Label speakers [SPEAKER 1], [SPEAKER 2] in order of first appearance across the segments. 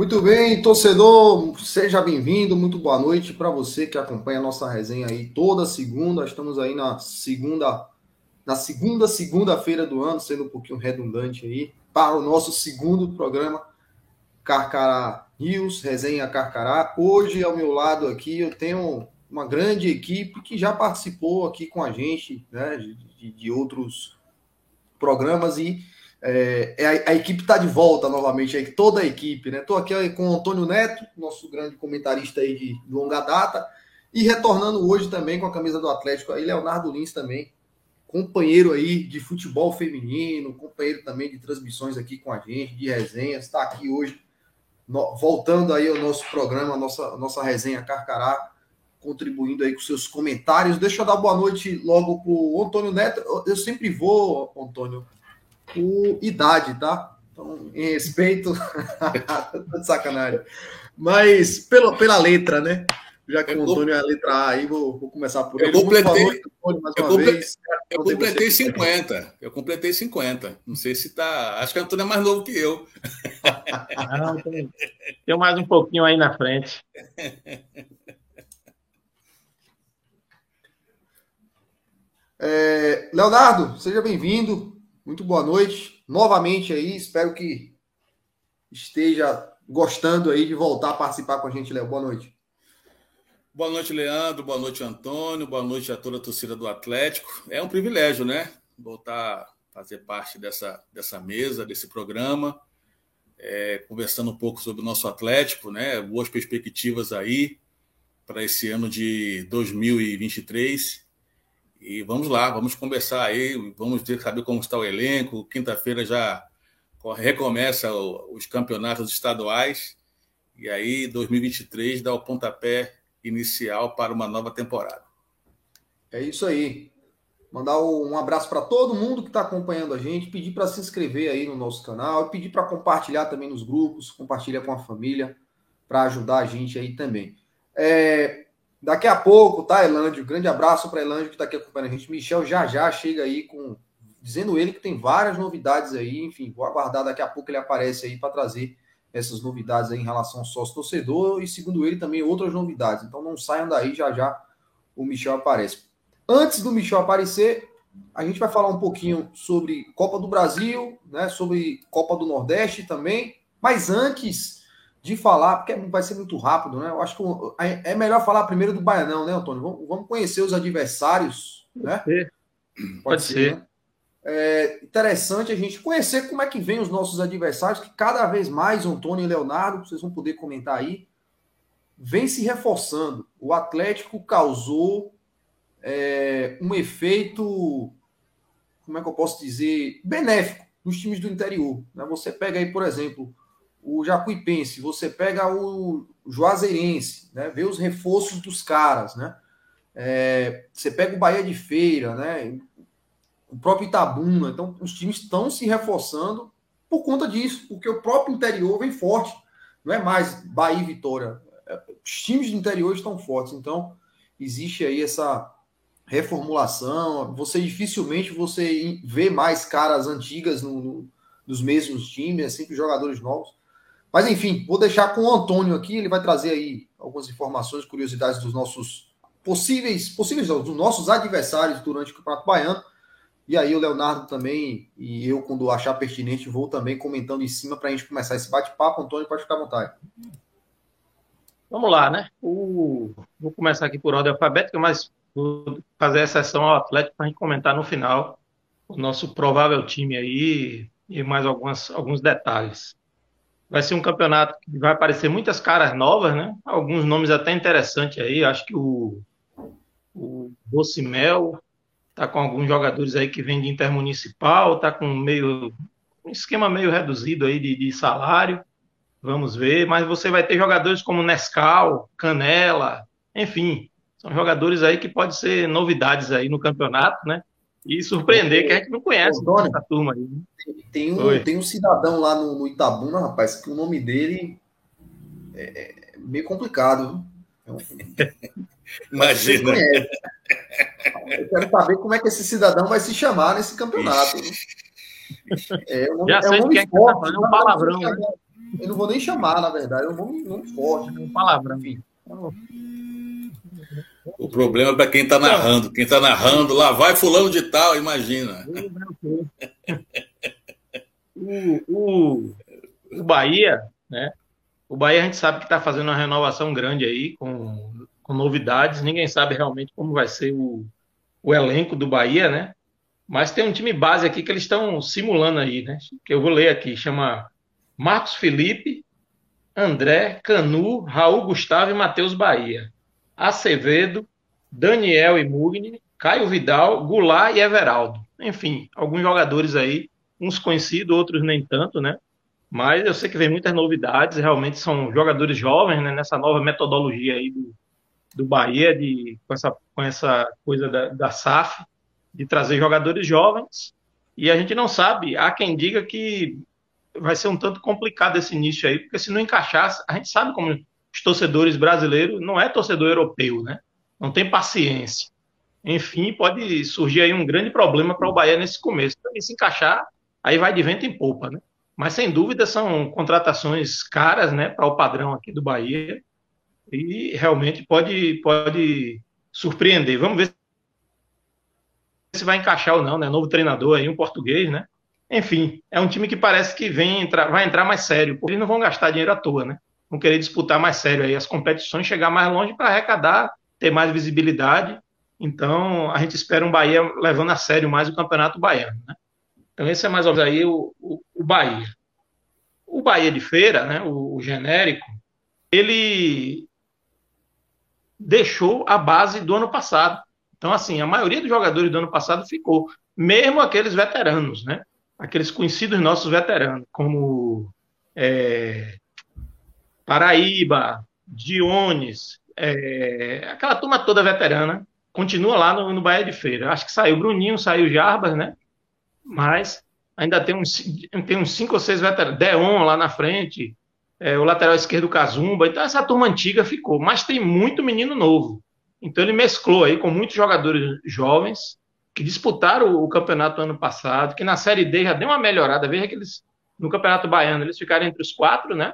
[SPEAKER 1] Muito bem, torcedor, seja bem-vindo, muito boa noite para você que acompanha a nossa resenha aí toda segunda. Estamos aí na segunda, na segunda segunda-feira do ano, sendo um pouquinho redundante aí, para o nosso segundo programa Carcará News, resenha Carcará. Hoje ao meu lado aqui eu tenho uma grande equipe que já participou aqui com a gente, né, de, de outros programas e é, é, a, a, equipe está de volta novamente, aí, toda a equipe, né? Estou aqui com o Antônio Neto, nosso grande comentarista aí de, de longa data, e retornando hoje também com a camisa do Atlético aí, Leonardo Lins também, companheiro aí de futebol feminino, companheiro também de transmissões aqui com a gente, de resenhas, está aqui hoje, no, voltando aí ao nosso programa, a nossa, nossa resenha Carcará, contribuindo aí com seus comentários. Deixa eu dar boa noite logo para o Antônio Neto. Eu sempre vou, Antônio, por idade, tá? Então, em respeito. de sacanagem. Mas pela, pela letra, né? Já que o Antônio é a letra A, aí vou, vou começar por ele.
[SPEAKER 2] Eu completei, Antônio, mais eu, completei, vez, eu completei 50. Eu completei 50. Não sei se tá. Acho que o Antônio é mais novo que eu.
[SPEAKER 3] Não, tem, tem mais um pouquinho aí na frente.
[SPEAKER 1] É, Leonardo, seja bem-vindo. Muito boa noite. Novamente aí, espero que esteja gostando aí de voltar a participar com a gente, Léo. Boa noite.
[SPEAKER 2] Boa noite, Leandro. Boa noite, Antônio. Boa noite a toda a torcida do Atlético. É um privilégio, né? Voltar a fazer parte dessa, dessa mesa, desse programa, é, conversando um pouco sobre o nosso Atlético, né? Boas perspectivas aí para esse ano de 2023. E vamos lá, vamos conversar aí, vamos ter, saber como está o elenco. Quinta-feira já recomeça os campeonatos estaduais. E aí, 2023 dá o pontapé inicial para uma nova temporada.
[SPEAKER 1] É isso aí. Mandar um abraço para todo mundo que está acompanhando a gente, pedir para se inscrever aí no nosso canal, pedir para compartilhar também nos grupos, compartilhar com a família, para ajudar a gente aí também. É, Daqui a pouco, tá, Elândio? Grande abraço para Elândio que está aqui acompanhando a gente. Michel já já chega aí com. Dizendo ele que tem várias novidades aí. Enfim, vou aguardar daqui a pouco ele aparece aí para trazer essas novidades aí em relação ao sócio-torcedor e, segundo ele, também outras novidades. Então não saiam daí, já já o Michel aparece. Antes do Michel aparecer, a gente vai falar um pouquinho sobre Copa do Brasil, né, sobre Copa do Nordeste também. Mas antes de falar, porque vai ser muito rápido, né? Eu acho que é melhor falar primeiro do Baianão, né, Antônio? Vamos, conhecer os adversários, né?
[SPEAKER 3] Pode ser. Pode, Pode ser. ser. Né?
[SPEAKER 1] É interessante a gente conhecer como é que vem os nossos adversários, que cada vez mais, Antônio e Leonardo, vocês vão poder comentar aí, vem se reforçando. O Atlético causou é, um efeito, como é que eu posso dizer, benéfico nos times do interior. Né? Você pega aí, por exemplo, o Jacuipense, você pega o Juazeirense, né? Vê os reforços dos caras, né? É, você pega o Bahia de Feira, né? O próprio Itabuna. Então, os times estão se reforçando por conta disso, porque o próprio interior vem forte. Não é mais Bahia e Vitória. É, os times do interior estão fortes. Então, existe aí essa reformulação. Você dificilmente você vê mais caras antigas no, no, nos mesmos times, é sempre jogadores novos. Mas enfim, vou deixar com o Antônio aqui, ele vai trazer aí algumas informações, curiosidades dos nossos possíveis, possíveis dos nossos adversários durante o Campeonato Baiano. E aí o Leonardo também, e eu, quando achar pertinente, vou também comentando em cima para a gente começar esse bate-papo. Antônio, pode ficar à vontade.
[SPEAKER 3] Vamos lá, né? O... Vou começar aqui por ordem alfabética, mas vou fazer exceção ao Atlético para a gente comentar no final o nosso provável time aí e mais algumas, alguns detalhes. Vai ser um campeonato que vai aparecer muitas caras novas, né? Alguns nomes até interessantes aí. Acho que o, o Bocimel tá com alguns jogadores aí que vêm de intermunicipal, tá com meio um esquema meio reduzido aí de, de salário. Vamos ver, mas você vai ter jogadores como Nescau, Canela, enfim, são jogadores aí que podem ser novidades aí no campeonato, né? E surpreender que a gente não conhece Ô, essa turma aí. Né?
[SPEAKER 1] Tem, um, tem um cidadão lá no, no Itabuna, rapaz, que o nome dele é, é meio complicado. É.
[SPEAKER 2] Imagina.
[SPEAKER 1] Eu quero saber como é que esse cidadão vai se chamar nesse campeonato. É, um, Já é sei um nome forte, é um palavrão, né? Eu não vou nem chamar, na verdade, é um nome, nome forte. É um palavrão. Enfim.
[SPEAKER 2] O problema é para quem está narrando. Quem está narrando, lá vai fulano de tal, imagina.
[SPEAKER 3] O, o, o Bahia, né? O Bahia a gente sabe que está fazendo uma renovação grande aí, com, com novidades. Ninguém sabe realmente como vai ser o, o elenco do Bahia, né? Mas tem um time base aqui que eles estão simulando aí, né? Que eu vou ler aqui, chama Marcos Felipe, André, Canu, Raul Gustavo e Matheus Bahia. Acevedo, Daniel e Mugni, Caio Vidal, Goulart e Everaldo. Enfim, alguns jogadores aí, uns conhecidos, outros nem tanto, né? Mas eu sei que vem muitas novidades, realmente são jogadores jovens, né? Nessa nova metodologia aí do, do Bahia, de, com, essa, com essa coisa da, da SAF, de trazer jogadores jovens. E a gente não sabe, há quem diga que vai ser um tanto complicado esse início aí, porque se não encaixar, a gente sabe como os torcedores brasileiros não é torcedor europeu, né? Não tem paciência. Enfim, pode surgir aí um grande problema para o Bahia nesse começo. E se encaixar, aí vai de vento em popa, né? Mas sem dúvida são contratações caras, né, para o padrão aqui do Bahia. E realmente pode pode surpreender. Vamos ver se vai encaixar ou não, né? Novo treinador aí, um português, né? Enfim, é um time que parece que vem entrar, vai entrar mais sério, porque eles não vão gastar dinheiro à toa, né? Vão querer disputar mais sério aí as competições, chegar mais longe para arrecadar, ter mais visibilidade. Então, a gente espera um Bahia levando a sério mais o Campeonato Baiano, né? Então, esse é mais ou menos aí o, o, o Bahia. O Bahia de Feira, né, o, o genérico, ele deixou a base do ano passado. Então, assim, a maioria dos jogadores do ano passado ficou, mesmo aqueles veteranos, né? aqueles conhecidos nossos veteranos, como é, Paraíba, Diones, é, aquela turma toda veterana, continua lá no, no Bahia de Feira. Acho que saiu Bruninho, saiu Jarbas, né? Mas ainda tem uns, tem uns cinco ou seis veteranos. Deon lá na frente, é, o lateral esquerdo Kazumba. Então essa turma antiga ficou. Mas tem muito menino novo. Então ele mesclou aí com muitos jogadores jovens que disputaram o campeonato ano passado, que na Série D já deu uma melhorada. Veja que eles, no Campeonato Baiano, eles ficaram entre os quatro, né?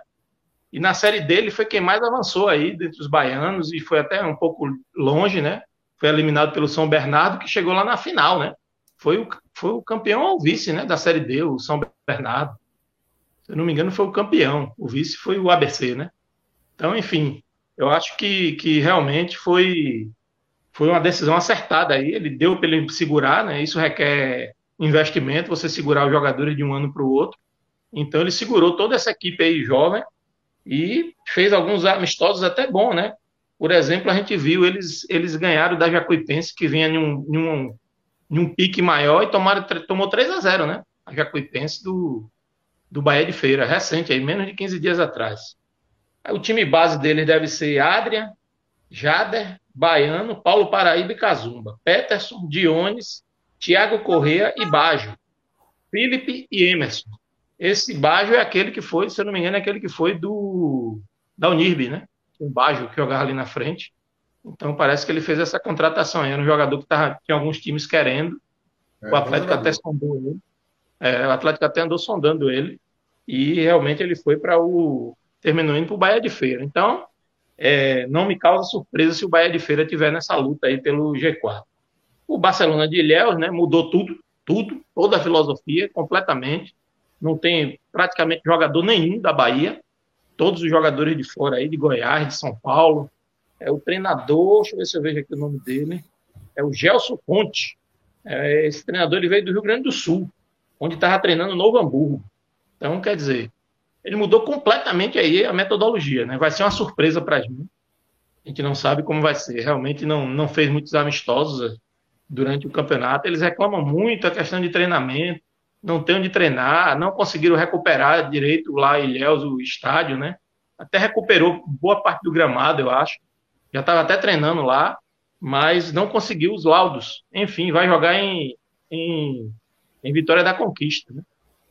[SPEAKER 3] E na Série D ele foi quem mais avançou aí dentre os baianos e foi até um pouco longe, né? Foi eliminado pelo São Bernardo, que chegou lá na final, né? Foi o, foi o campeão ou vice, né? Da Série D, o São Bernardo. Se eu não me engano, foi o campeão. O vice foi o ABC, né? Então, enfim, eu acho que, que realmente foi foi uma decisão acertada aí. Ele deu para ele segurar, né? Isso requer investimento, você segurar os jogadores de um ano para o outro. Então ele segurou toda essa equipe aí jovem e fez alguns amistosos até bom, né? Por exemplo, a gente viu eles eles ganharam da Jacuipense que vinha em um, em um, em um pique maior e tomaram tomou 3 a 0, né? A Jacuipense do do Bahia de Feira, recente aí, menos de 15 dias atrás. O time base deles deve ser Adrian, Jader, Baiano, Paulo Paraíba e Cazumba, Peterson, Diones, Tiago Correa e Bajo, Felipe e Emerson. Esse Bajo é aquele que foi, se eu não me engano, é aquele que foi do da Unirb, né? O Bajo que jogava ali na frente. Então parece que ele fez essa contratação. Era um jogador que tava, tinha alguns times querendo. É, o Atlético até sondou ele. É, o Atlético até andou sondando ele. E realmente ele foi para o. terminou indo para o Bahia de Feira. Então, é, não me causa surpresa se o Bahia de Feira tiver nessa luta aí pelo G4. O Barcelona de Ilhéus, né, mudou tudo, tudo, toda a filosofia, completamente. Não tem praticamente jogador nenhum da Bahia. Todos os jogadores de fora aí, de Goiás, de São Paulo. É o treinador, deixa eu ver se eu vejo aqui o nome dele. É o Gelson Ponte. É, esse treinador ele veio do Rio Grande do Sul, onde estava treinando no Novo Hamburgo. Então, quer dizer, ele mudou completamente aí a metodologia, né? Vai ser uma surpresa para a gente. A gente não sabe como vai ser. Realmente não, não fez muitos amistosos durante o campeonato. Eles reclamam muito a questão de treinamento, não tem onde treinar, não conseguiram recuperar direito lá em Ilhéus, o estádio, né? Até recuperou boa parte do gramado, eu acho. Já estava até treinando lá, mas não conseguiu os laudos. Enfim, vai jogar em, em, em Vitória da Conquista, né?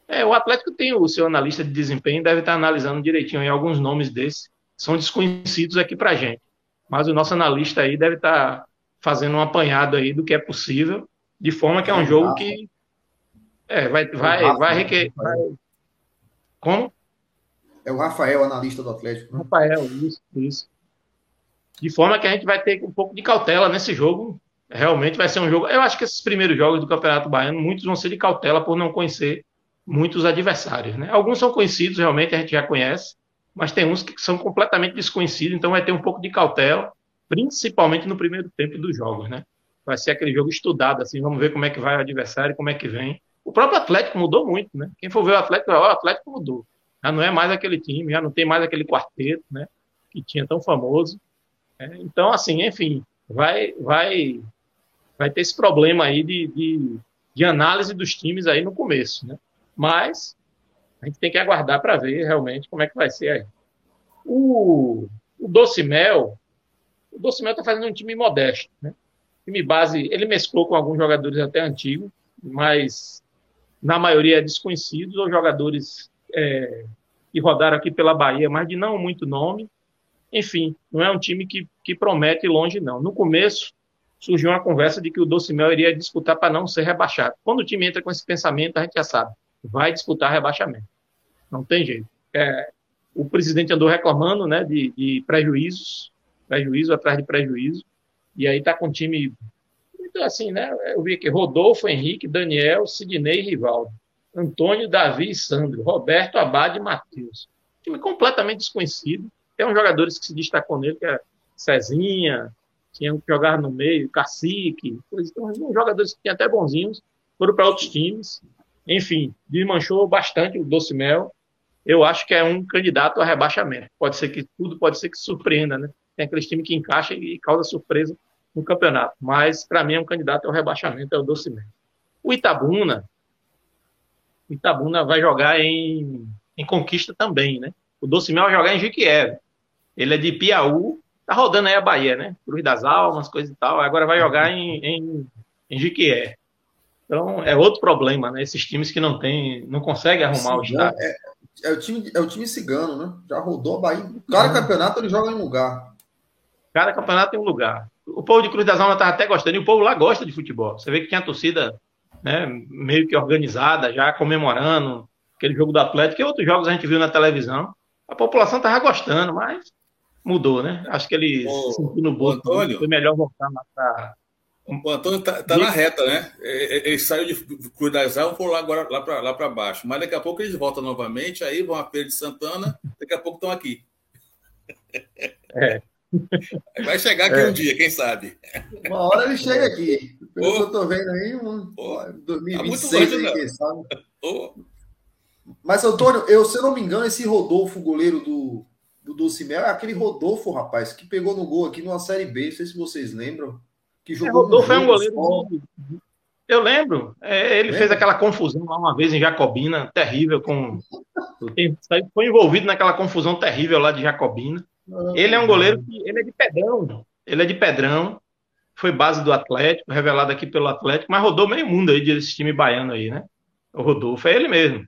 [SPEAKER 3] É, o Atlético tem o seu analista de desempenho, deve estar analisando direitinho aí alguns nomes desses, são desconhecidos aqui para gente. Mas o nosso analista aí deve estar fazendo um apanhado aí do que é possível, de forma que é um jogo que É, vai, vai, é vai, vai. Como?
[SPEAKER 1] É o Rafael, analista do Atlético.
[SPEAKER 3] Né? Rafael, isso, isso. De forma que a gente vai ter um pouco de cautela nesse jogo. Realmente vai ser um jogo. Eu acho que esses primeiros jogos do Campeonato Baiano, muitos vão ser de cautela por não conhecer muitos adversários. Né? Alguns são conhecidos, realmente a gente já conhece, mas tem uns que são completamente desconhecidos, então vai ter um pouco de cautela, principalmente no primeiro tempo dos jogos. Né? Vai ser aquele jogo estudado, assim, vamos ver como é que vai o adversário, como é que vem. O próprio Atlético mudou muito, né? Quem for ver o Atlético, o Atlético mudou. Já não é mais aquele time, já não tem mais aquele quarteto, né? Que tinha tão famoso. É, então, assim, enfim, vai, vai, vai ter esse problema aí de, de, de análise dos times aí no começo, né? Mas a gente tem que aguardar para ver realmente como é que vai ser aí. O, o Doce Mel, o Doce Mel está fazendo um time modesto, né? Time base, ele mesclou com alguns jogadores até antigos, mas na maioria desconhecidos ou jogadores é, que rodaram aqui pela Bahia, mas de não muito nome. Enfim, não é um time que, que promete longe, não. No começo, surgiu uma conversa de que o Doce Mel iria disputar para não ser rebaixado. Quando o time entra com esse pensamento, a gente já sabe vai disputar rebaixamento. Não tem jeito. É, o presidente andou reclamando né, de, de, prejuízos, prejuízo atrás de prejuízo, e aí está com um time assim, né? Eu vi aqui Rodolfo, Henrique, Daniel, Sidney Rivaldo. Antônio, Davi e Sandro, Roberto, Abade e Matheus. Time completamente desconhecido. Tem uns jogadores que se destacou nele, que é Cezinha, tinham que jogar no meio, Cacique, coisa, então, uns jogadores que tinham até bonzinhos, foram para outros times. Enfim, desmanchou bastante o Doce Mel. Eu acho que é um candidato a rebaixamento. Pode ser que tudo pode ser que surpreenda, né? Tem aqueles times que encaixa e causa surpresa no campeonato. Mas, para mim, é um candidato ao rebaixamento, é o Doce Mel. O Itabuna, o Itabuna vai jogar em, em Conquista também, né? O Doce Mel vai jogar em Jiquié. Ele é de Piauí, tá rodando aí a Bahia, né? Cruz das Almas, coisa e tal. Agora vai jogar em, em, em Jiquié. Então, é outro problema, né? Esses times que não tem, não conseguem arrumar o estádio.
[SPEAKER 1] É, é, o time, é o time cigano, né? Já rodou a Bahia. Cada campeonato ele joga em um lugar.
[SPEAKER 3] Cada campeonato tem um lugar. O povo de Cruz das Almas estava até gostando, e o povo lá gosta de futebol. Você vê que tinha a torcida né, meio que organizada, já comemorando aquele jogo do Atlético, e outros jogos a gente viu na televisão. A população estava gostando, mas mudou, né? Acho que eles
[SPEAKER 2] se sentiram no bolso.
[SPEAKER 3] Foi melhor voltar lá para
[SPEAKER 2] o Antônio está tá na reta, né? Ele saiu de Cruz das Almas por lá agora lá para lá baixo. Mas daqui a pouco eles voltam novamente, aí vão a Feira de Santana, daqui a pouco estão aqui. É. Vai chegar aqui é. um dia, quem sabe?
[SPEAKER 1] Uma hora ele chega aqui. Pelo oh. que eu estou vendo aí, um, oh. 2026, tá longe, quem sabe. Oh. Mas, Antônio, eu, se eu não me engano, esse Rodolfo, goleiro do, do Dulcimel, é aquele Rodolfo, rapaz, que pegou no gol aqui numa Série B. Não sei se vocês lembram
[SPEAKER 3] que é, jogou. É, Rodolfo é um goleiro. Eu lembro. É, ele fez aquela confusão lá uma vez em Jacobina, terrível, com. Foi envolvido naquela confusão terrível lá de Jacobina. Ele é um goleiro que. Ele é de Pedrão. Ele é de Pedrão. Foi base do Atlético, revelado aqui pelo Atlético, mas rodou meio mundo aí desse time baiano aí, né? O Rodolfo é ele mesmo.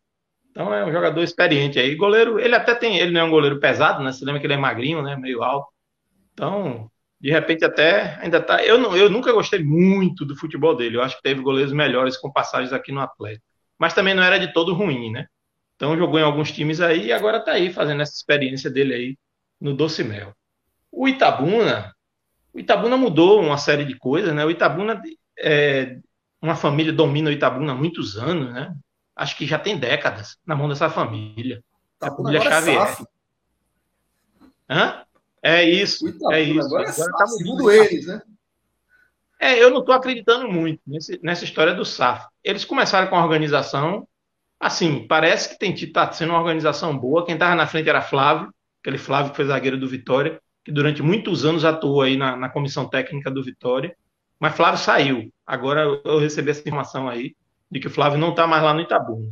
[SPEAKER 3] Então é um jogador experiente aí. Goleiro, ele até tem. Ele não é um goleiro pesado, né? Você lembra que ele é magrinho, né? Meio alto. Então, de repente até ainda tá. Eu, não, eu nunca gostei muito do futebol dele. Eu acho que teve goleiros melhores com passagens aqui no Atlético. Mas também não era de todo ruim, né? Então jogou em alguns times aí e agora tá aí fazendo essa experiência dele aí no Doce Mel. O Itabuna, o Itabuna mudou uma série de coisas, né? O Itabuna é, uma família domina o Itabuna há muitos anos, né? Acho que já tem décadas na mão dessa família.
[SPEAKER 1] A família Xavier.
[SPEAKER 3] Hã? É isso, é isso.
[SPEAKER 1] Agora, agora tá segundo eles, né?
[SPEAKER 3] É, eu não estou acreditando muito nesse, nessa história do SAF. Eles começaram com a organização, assim, parece que tem tá sendo uma organização boa. Quem estava na frente era Flávio, aquele Flávio que foi zagueiro do Vitória, que durante muitos anos atuou aí na, na comissão técnica do Vitória. Mas Flávio saiu. Agora eu recebi essa informação aí de que o Flávio não está mais lá no Itabuna.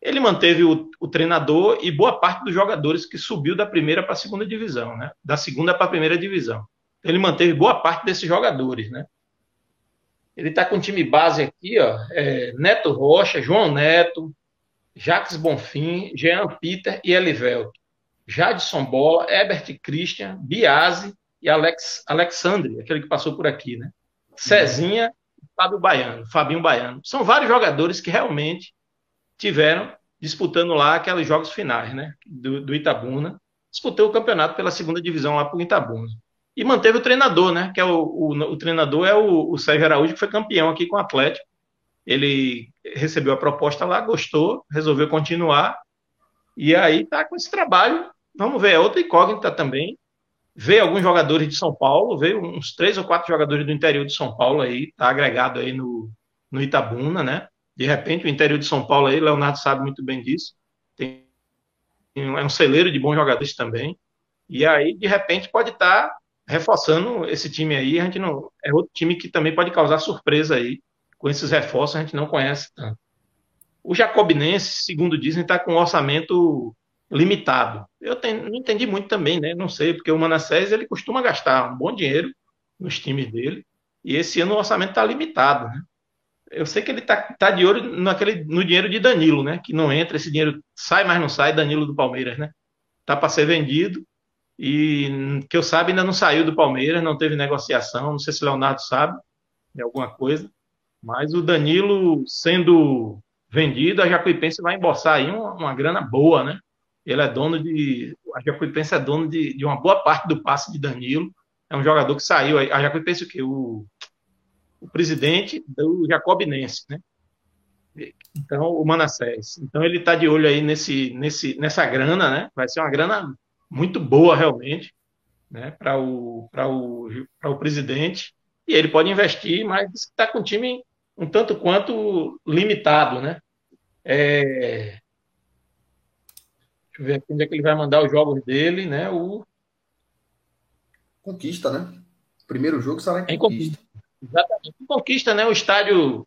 [SPEAKER 3] Ele manteve o, o, treinador e boa parte dos jogadores que subiu da primeira para a segunda divisão, né? Da segunda para a primeira divisão. Ele manteve boa parte desses jogadores, né? Ele está com o time base aqui, ó, é Neto Rocha, João Neto, Jacques Bonfim, Jean Peter e Elivelto. Jadson Bola, Herbert Christian, Biase e Alex, Alexandre, aquele que passou por aqui, né? Cezinha, Fábio Baiano, Fabinho Baiano. São vários jogadores que realmente tiveram disputando lá aqueles jogos finais, né? Do, do Itabuna. Disputou o campeonato pela segunda divisão lá para o Itabuna. E manteve o treinador, né? Que é o, o, o treinador é o, o Sérgio Araújo, que foi campeão aqui com o Atlético. Ele recebeu a proposta lá, gostou, resolveu continuar. E aí tá com esse trabalho. Vamos ver, é outra incógnita também. Veio alguns jogadores de São Paulo, veio uns três ou quatro jogadores do interior de São Paulo aí, tá agregado aí no, no Itabuna, né? De repente, o interior de São Paulo aí, Leonardo sabe muito bem disso. Tem, é um celeiro de bons jogadores também. E aí, de repente, pode estar tá reforçando esse time aí. A gente não é outro time que também pode causar surpresa aí com esses reforços. A gente não conhece tanto. O Jacobinense, segundo dizem, está com um orçamento limitado. Eu tenho, não entendi muito também, né? Não sei, porque o Manassés ele costuma gastar um bom dinheiro nos times dele, e esse ano o orçamento está limitado, né? Eu sei que ele está tá de olho naquele, no dinheiro de Danilo, né? Que não entra, esse dinheiro sai, mas não sai, Danilo do Palmeiras, né? Tá para ser vendido e que eu saiba ainda não saiu do Palmeiras, não teve negociação, não sei se Leonardo sabe de alguma coisa, mas o Danilo sendo vendido, a Jacuipense vai embolsar aí uma, uma grana boa, né? Ele é dono de. A Jacuipense é dono de, de uma boa parte do passe de Danilo. É um jogador que saiu. A Jacuipense o quê? O, o presidente do Jacobinense, né? Então, o Manassés. Então, ele está de olho aí nesse, nesse, nessa grana, né? Vai ser uma grana muito boa, realmente, né? Para o, o, o presidente. E ele pode investir, mas está com um time um tanto quanto limitado, né? É, Deixa eu ver aqui onde é que ele vai mandar os jogos dele, né? O...
[SPEAKER 1] Conquista, né? Primeiro jogo será
[SPEAKER 3] em Conquista. Conquista. Exatamente. Conquista, né? O estádio.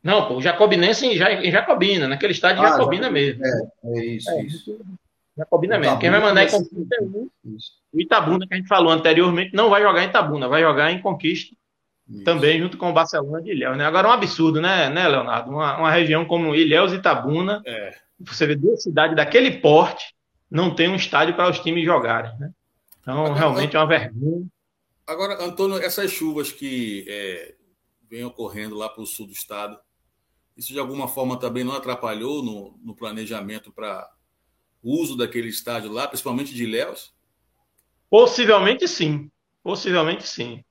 [SPEAKER 3] Não, pô, o Jacobinense em, em Jacobina, naquele estádio ah, Jacobina mesmo.
[SPEAKER 1] É, é isso, é, isso.
[SPEAKER 3] Jacobina o mesmo. Quem vai mandar em Conquista é o Itabuna, que a gente falou anteriormente, não vai jogar em Itabuna, vai jogar em Conquista. Isso. Também junto com o Barcelona de Ilhéus, né? Agora é um absurdo, né, né Leonardo? Uma, uma região como Ilhéus e Itabuna. É você vê duas cidades daquele porte não tem um estádio para os times jogarem, né? Então, agora, realmente é uma vergonha.
[SPEAKER 2] Agora, Antônio, essas chuvas que é, vêm ocorrendo lá para o sul do estado, isso de alguma forma também não atrapalhou no, no planejamento para o uso daquele estádio lá, principalmente de Ilhéus?
[SPEAKER 3] Possivelmente sim. Possivelmente sim.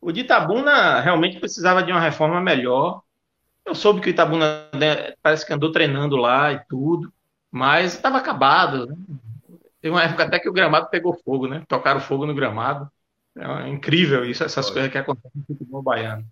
[SPEAKER 3] O de Itabuna realmente precisava de uma reforma melhor. Eu soube que o Itabuna né, parece que andou treinando lá e tudo, mas estava acabado. Né? Teve uma época até que o gramado pegou fogo, né? Tocaram fogo no gramado. É incrível isso, essas coisas que acontecem no futebol baiano.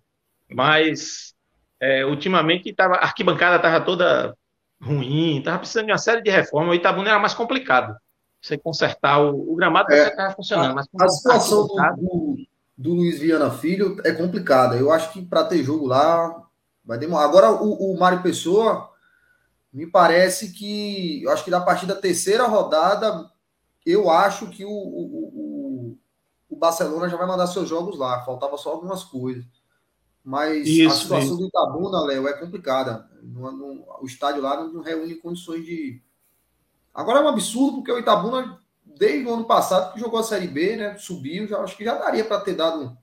[SPEAKER 3] Mas é, ultimamente tava, a arquibancada estava toda ruim, estava precisando de uma série de reformas. O Itabuna era mais complicado. Você consertar o, o gramado é, estava funcionando. Mas
[SPEAKER 1] a, situação do, do, Luiz Viana Filho é complicada. Eu acho que para ter jogo lá Vai demorar. Agora, o, o Mário Pessoa, me parece que. Eu acho que da partir da terceira rodada, eu acho que o, o, o, Barcelona já vai mandar seus jogos lá. Faltava só algumas coisas. Mas isso, a situação isso. do Itabuna, Léo, é complicada. Não, não, o estádio lá não reúne condições de. Agora é um absurdo, porque o Itabuna, desde o ano passado, que jogou a Série B, né? Subiu, já, acho que já daria para ter dado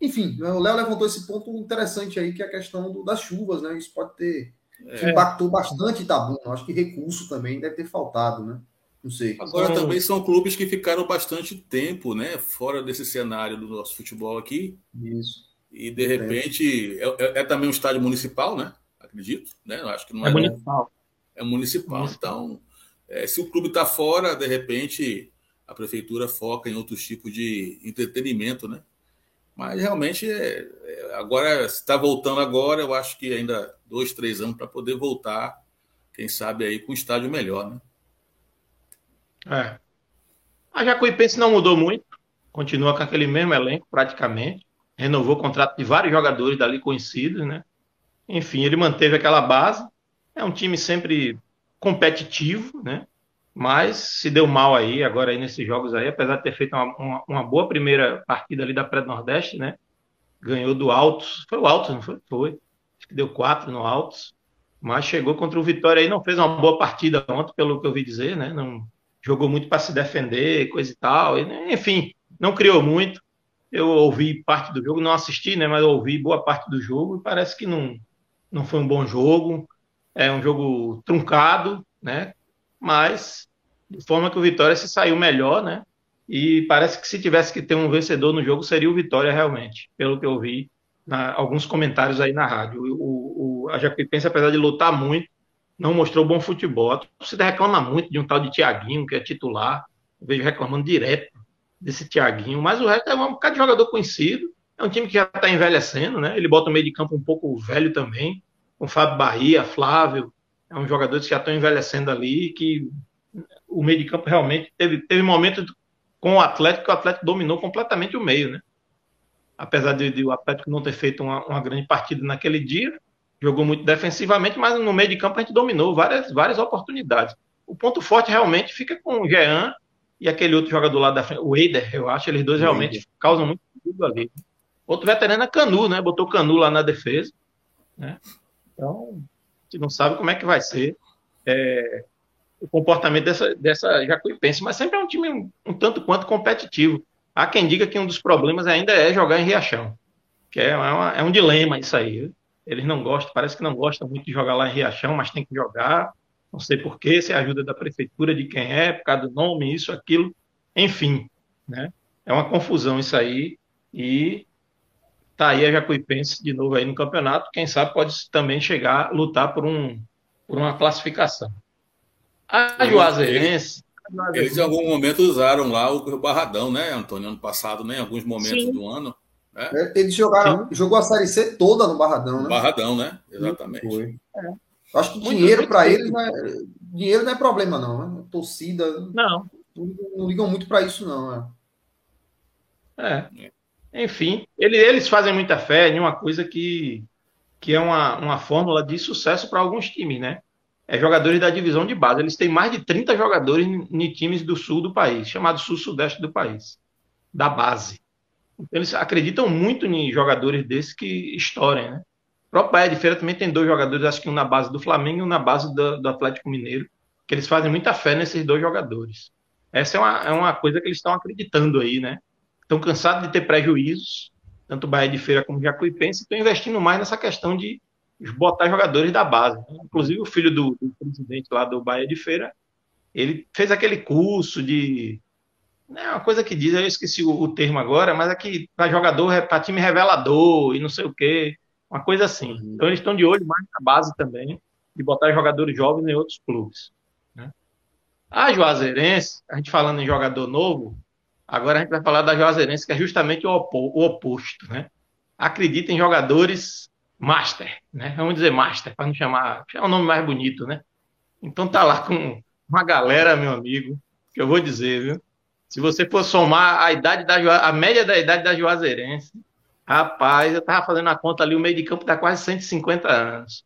[SPEAKER 1] enfim, né, o Léo levantou esse ponto interessante aí, que é a questão do, das chuvas, né? Isso pode ter. É. Impactou bastante Itabuna. Acho que recurso também deve ter faltado, né? Não sei.
[SPEAKER 2] Agora também são clubes que ficaram bastante tempo, né? Fora desse cenário do nosso futebol aqui.
[SPEAKER 1] Isso.
[SPEAKER 2] E de repente é, é, é também um estádio municipal, né? Acredito, né? Acho que não
[SPEAKER 3] é. É municipal.
[SPEAKER 2] É municipal. municipal. Então, é, se o clube está fora, de repente a prefeitura foca em outros tipos de entretenimento, né? Mas realmente, é, é agora, está voltando agora, eu acho que ainda dois, três anos para poder voltar, quem sabe aí com um estádio melhor, né?
[SPEAKER 3] É. A Jacuipense não mudou muito, continua com aquele mesmo elenco praticamente, renovou o contrato de vários jogadores dali conhecidos, né? Enfim, ele manteve aquela base, é um time sempre competitivo, né? mas se deu mal aí, agora aí nesses jogos aí, apesar de ter feito uma, uma, uma boa primeira partida ali da Pré-Nordeste, né? Ganhou do Altos, foi o Altos, não foi? Foi. Acho que deu quatro no Altos, mas chegou contra o Vitória aí, não fez uma boa partida ontem, pelo que eu ouvi dizer, né? Não jogou muito para se defender, coisa e tal, e, enfim, não criou muito. Eu ouvi parte do jogo, não assisti, né? Mas ouvi boa parte do jogo e parece que não, não foi um bom jogo, é um jogo truncado, né? Mas de forma que o Vitória se saiu melhor, né? E parece que se tivesse que ter um vencedor no jogo seria o Vitória realmente, pelo que eu vi na, alguns comentários aí na rádio. O, o, a Jacuipense, apesar de lutar muito, não mostrou bom futebol. A reclama muito de um tal de Tiaguinho, que é titular. Eu vejo reclamando direto desse Tiaguinho, mas o resto é um bocado de jogador conhecido. É um time que já está envelhecendo, né? Ele bota o meio de campo um pouco velho também, com Fábio Bahia, Flávio. É um jogador que já estão envelhecendo ali, que o meio de campo realmente teve, teve momentos com o Atlético que o Atlético dominou completamente o meio, né? Apesar de, de o Atlético não ter feito uma, uma grande partida naquele dia, jogou muito defensivamente, mas no meio de campo a gente dominou várias, várias oportunidades. O ponto forte realmente fica com o Jean e aquele outro jogador lá da frente, o Eider, eu acho, eles dois realmente Eider. causam muito perigo ali. Outro veterano é Canu, né? Botou Canu lá na defesa. Né? Então, a gente não sabe como é que vai ser é, o comportamento dessa, dessa Jacuipense, mas sempre é um time um, um, tanto quanto competitivo. Há quem diga que um dos problemas ainda é jogar em Riachão, que é, uma, é um dilema isso aí. Eles não gostam, parece que não gostam muito de jogar lá em Riachão, mas tem que jogar. Não sei porquê, se é ajuda da prefeitura, de quem é, por causa do nome, isso, aquilo. Enfim, né? É uma confusão isso aí. E tá aí a Jacuipense de novo aí no campeonato. Quem sabe pode também chegar a lutar por, um, por uma classificação. A Juazeirense.
[SPEAKER 2] Eles em algum momento usaram lá o Barradão, né, Antônio? Ano passado, né? Em alguns momentos Sim. do ano.
[SPEAKER 1] Né? É, eles jogaram, Sim. jogou a Série C toda no Barradão, né?
[SPEAKER 2] Barradão, né? Exatamente.
[SPEAKER 1] Foi. É. Acho que dinheiro para eles não é, dinheiro não é problema, não. Né? Torcida.
[SPEAKER 3] Não.
[SPEAKER 1] Não, ligam muito para isso, não.
[SPEAKER 3] Né? É. Enfim, ele, eles fazem muita fé em uma coisa que, que é uma, uma fórmula de sucesso para alguns times, né? É jogadores da divisão de base. Eles têm mais de 30 jogadores em times do sul do país, chamado sul-sudeste do país, da base. Eles acreditam muito em jogadores desses que estourem, né? O próprio Bahia de Feira também tem dois jogadores, acho que um na base do Flamengo e um na base do, do Atlético Mineiro, que eles fazem muita fé nesses dois jogadores. Essa é uma, é uma coisa que eles estão acreditando aí, né? Estão cansados de ter prejuízos, tanto Bahia de Feira como Jacuipense, estão investindo mais nessa questão de botar jogadores da base. Inclusive o filho do, do presidente lá do Bahia de Feira, ele fez aquele curso de é uma coisa que diz, eu esqueci o, o termo agora, mas é que para jogador, para time revelador e não sei o quê. Uma coisa assim. Uhum. Então eles estão de olho mais na base também, de botar jogadores jovens em outros clubes. Né? A Juazeirense, a gente falando em jogador novo, agora a gente vai falar da Juazeirense, que é justamente o, opo o oposto. Né? Acredita em jogadores master, né? Vamos dizer master, para não chamar, é um nome mais bonito, né? Então tá lá com uma galera, meu amigo, que eu vou dizer, viu? Se você for somar a idade da a média da idade da Juazeirense, Rapaz, eu tava fazendo a conta ali, o meio de campo tá quase 150 anos.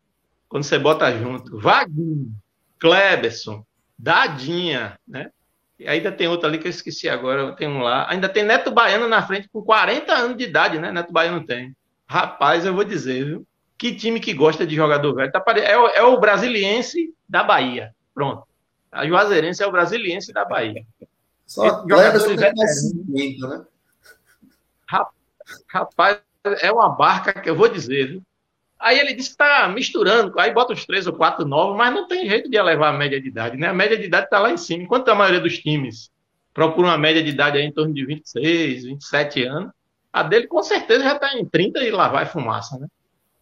[SPEAKER 3] Quando você bota junto, Vaguinho, Kleberson, Dadinha, né? E ainda tem outro ali que eu esqueci agora, tem um lá. Ainda tem Neto Baiano na frente com 40 anos de idade, né? Neto Baiano tem. Rapaz, eu vou dizer, viu? Que time que gosta de jogador velho. Tá pare... é, o, é o brasiliense da Bahia. Pronto. A Juazeirense é o brasiliense da Bahia.
[SPEAKER 1] Só tem mais 50, né?
[SPEAKER 3] Rapaz, é uma barca que eu vou dizer, viu? Aí ele disse que está misturando, aí bota os três ou quatro novos, mas não tem jeito de elevar a média de idade, né? A média de idade está lá em cima. Enquanto a maioria dos times procura uma média de idade aí em torno de 26, 27 anos, a dele com certeza já está em 30 e lá vai fumaça, né?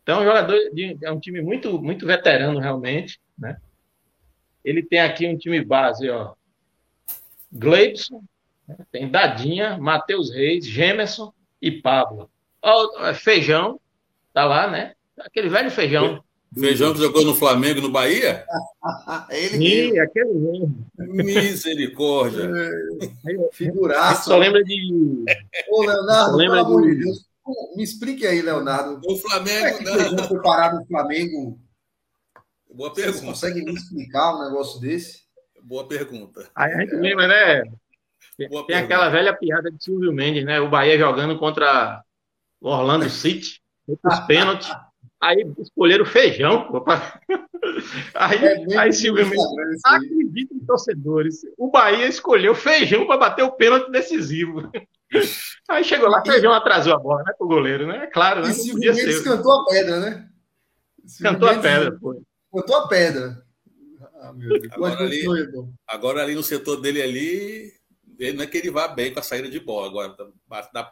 [SPEAKER 3] Então, um jogador de, é um time muito, muito veterano, realmente, né? Ele tem aqui um time base, ó. Gleibson, né? tem Dadinha, Matheus Reis, Gemerson, e Pablo. É feijão, tá lá, né? Aquele velho feijão.
[SPEAKER 2] Feijão que jogou no Flamengo no Bahia?
[SPEAKER 3] Ele Sim, aquele
[SPEAKER 2] mesmo. Misericórdia.
[SPEAKER 1] É, figuraço.
[SPEAKER 3] Só lembra de.
[SPEAKER 1] Ô, Leonardo, lembra pelo amor de Deus. Me explique aí, Leonardo.
[SPEAKER 2] O Flamengo.
[SPEAKER 1] Como é que não. foi parar no Flamengo?
[SPEAKER 2] Boa pergunta. Você
[SPEAKER 1] consegue me explicar um negócio desse?
[SPEAKER 2] Boa pergunta.
[SPEAKER 3] Aí a gente lembra, né? Tem, tem aquela velha piada de Silvio Mendes, né? O Bahia jogando contra o Orlando City, os pênaltis. Aí escolheram feijão. Aí, é aí Silvio Mendes acredita em torcedores. O Bahia escolheu feijão para bater o pênalti decisivo. Aí chegou lá, feijão atrasou a bola, né? o goleiro, né? É claro, né?
[SPEAKER 1] E Silvio Mendes cantou a pedra, né?
[SPEAKER 3] Cantou a pedra, pô.
[SPEAKER 1] Cantou a pedra.
[SPEAKER 2] Ah, agora, ali, agora ali no setor dele ali, ele não é que ele vá bem com a saída de bola. Agora, da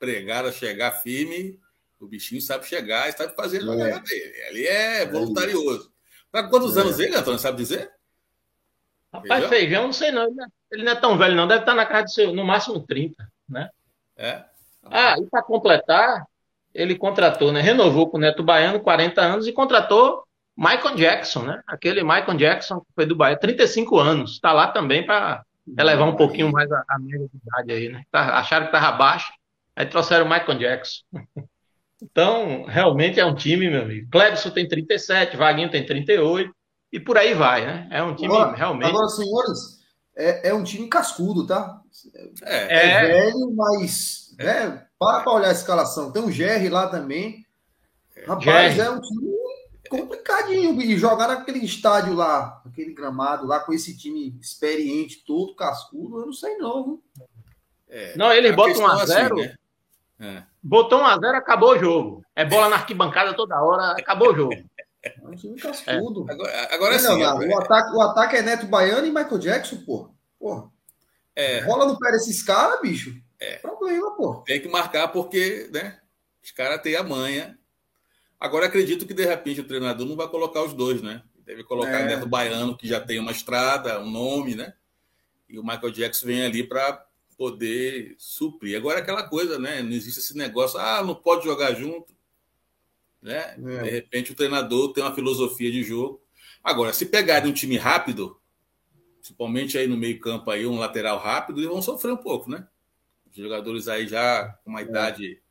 [SPEAKER 2] pregada, chegar firme, o bichinho sabe chegar e sabe fazer a jogada é. dele. Ele é, é voluntarioso. Tá quantos é. anos ele, Antônio, sabe dizer?
[SPEAKER 3] Rapaz, feijão, feijão não sei não. Ele não é tão velho, não. Deve estar na casa de seu, no máximo 30, né?
[SPEAKER 2] É.
[SPEAKER 3] Ah, e para completar, ele contratou, né? Renovou com o Neto Baiano, 40 anos, e contratou Michael Jackson, né? Aquele Michael Jackson que foi do Bahia, 35 anos. Está lá também para elevar um pouquinho mais a, a média de idade aí, né? Tá, acharam que estava baixo, aí trouxeram o Michael Jackson. Então, realmente é um time, meu amigo. Clebson tem 37, Vaguinho tem 38, e por aí vai, né? É um time
[SPEAKER 1] agora,
[SPEAKER 3] realmente.
[SPEAKER 1] Agora, senhores, é, é um time cascudo, tá? É, é, é velho, mas é. Né, para para olhar a escalação. Tem um GR lá também. Rapaz, é um time complicadinho. E jogar naquele estádio lá, aquele gramado lá, com esse time experiente, todo cascudo, eu não sei não.
[SPEAKER 3] É, não, eles botam um a zero. Assim, né? é. Botou um a zero, acabou o jogo. É bola na arquibancada toda hora, acabou o jogo.
[SPEAKER 1] É um time cascudo.
[SPEAKER 2] É. Agora, agora sim.
[SPEAKER 1] o, ataque, o ataque é Neto Baiano e Michael Jackson, pô. Porra. É. Rola no pé desses caras, bicho. É. Problema, pô.
[SPEAKER 2] Tem que marcar porque, né? Os caras têm a manha. Agora acredito que de repente o treinador não vai colocar os dois, né? Deve colocar é. Neto Baiano, que já tem uma estrada, um nome, né? E o Michael Jackson vem ali para poder suprir. Agora aquela coisa, né? Não existe esse negócio, ah, não pode jogar junto. Né? É. De repente o treinador tem uma filosofia de jogo. Agora, se pegarem um time rápido, principalmente aí no meio-campo aí, um lateral rápido, eles vão sofrer um pouco, né? Os jogadores aí já com uma é. idade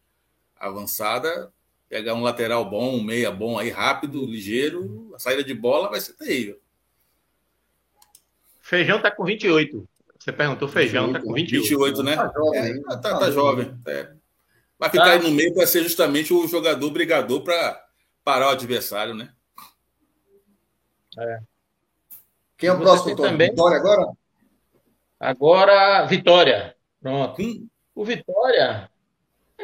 [SPEAKER 2] avançada, pegar um lateral bom, um meia bom aí, rápido, ligeiro, a saída de bola vai ser terrível.
[SPEAKER 3] Feijão tá com 28. Você perguntou, Feijão 28, tá com 28.
[SPEAKER 2] 28, né? Tá jovem. É, tá, tá, tá jovem. É. Vai ficar tá. aí no meio para ser justamente o jogador brigador para parar o adversário, né?
[SPEAKER 3] É.
[SPEAKER 1] Quem é o próximo, Também... Vitória agora?
[SPEAKER 3] Agora, Vitória. Pronto. Hum. O Vitória,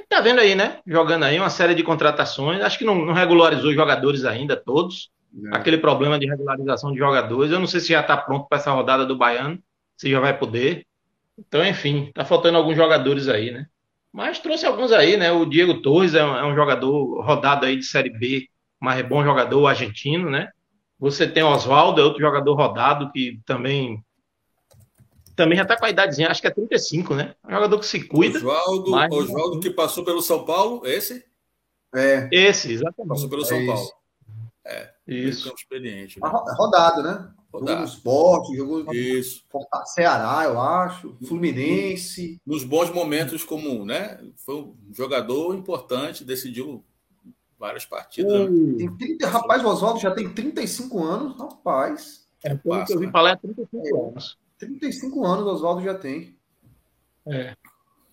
[SPEAKER 3] tá vendo aí, né? Jogando aí uma série de contratações. Acho que não, não regularizou os jogadores ainda, todos. É. Aquele problema de regularização de jogadores. Eu não sei se já está pronto para essa rodada do Baiano, se já vai poder. Então, enfim, tá faltando alguns jogadores aí, né? Mas trouxe alguns aí, né? O Diego Torres é um, é um jogador rodado aí de Série B, mas é bom jogador argentino, né? Você tem Oswaldo, é outro jogador rodado que também também já está com a idadezinha, acho que é 35, né? É um jogador que se cuida.
[SPEAKER 2] Oswaldo, mas... Oswaldo que passou pelo São Paulo, esse?
[SPEAKER 3] É. Esse, exatamente.
[SPEAKER 2] Passou pelo São
[SPEAKER 3] é
[SPEAKER 2] Paulo.
[SPEAKER 3] É. Isso.
[SPEAKER 1] experiente. Né? Rodado, né? Jogou no esporte, jogou
[SPEAKER 2] Isso.
[SPEAKER 1] Ceará, eu acho, Fluminense.
[SPEAKER 2] Nos bons momentos, como, né? Foi um jogador importante, decidiu várias partidas.
[SPEAKER 1] Uh, tem 30, rapaz, o Oswaldo já tem 35 anos, rapaz.
[SPEAKER 3] É, pelo que eu vi né? falar, é 35 é, anos.
[SPEAKER 1] 35 anos o Oswaldo já tem.
[SPEAKER 3] É.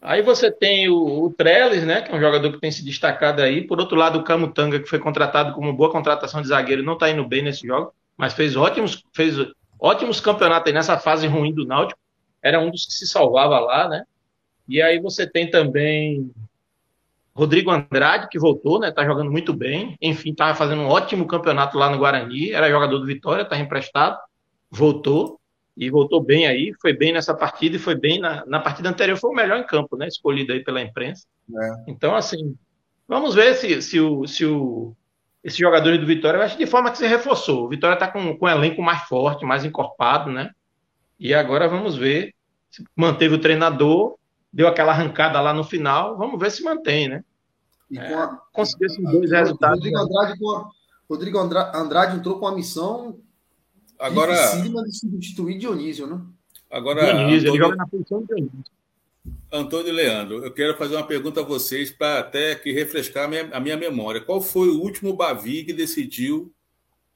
[SPEAKER 3] Aí você tem o, o Trellis, né, que é um jogador que tem se destacado aí. Por outro lado, o Camutanga, que foi contratado como boa contratação de zagueiro, não está indo bem nesse jogo mas fez ótimos, fez ótimos campeonatos aí nessa fase ruim do Náutico. Era um dos que se salvava lá, né? E aí você tem também Rodrigo Andrade, que voltou, né? Tá jogando muito bem. Enfim, tava fazendo um ótimo campeonato lá no Guarani. Era jogador do Vitória, tá emprestado. Voltou. E voltou bem aí. Foi bem nessa partida e foi bem na, na partida anterior. Foi o melhor em campo, né? Escolhido aí pela imprensa. É. Então, assim, vamos ver se, se, o, se o esses jogadores do Vitória, eu acho de forma que se reforçou. O Vitória está com, com um elenco mais forte, mais encorpado, né? E agora vamos ver se manteve o treinador, deu aquela arrancada lá no final, vamos ver se mantém, né? E é, a, conseguiu esses dois a, resultados.
[SPEAKER 1] Rodrigo Andrade, a, Rodrigo Andrade entrou com a missão
[SPEAKER 2] agora
[SPEAKER 1] de substituir Dionísio, né?
[SPEAKER 2] Agora,
[SPEAKER 3] Dionísio, ele joga na posição de Dionísio.
[SPEAKER 2] Antônio e Leandro, eu quero fazer uma pergunta a vocês para até que refrescar a minha, a minha, memória. Qual foi o último Bavi que decidiu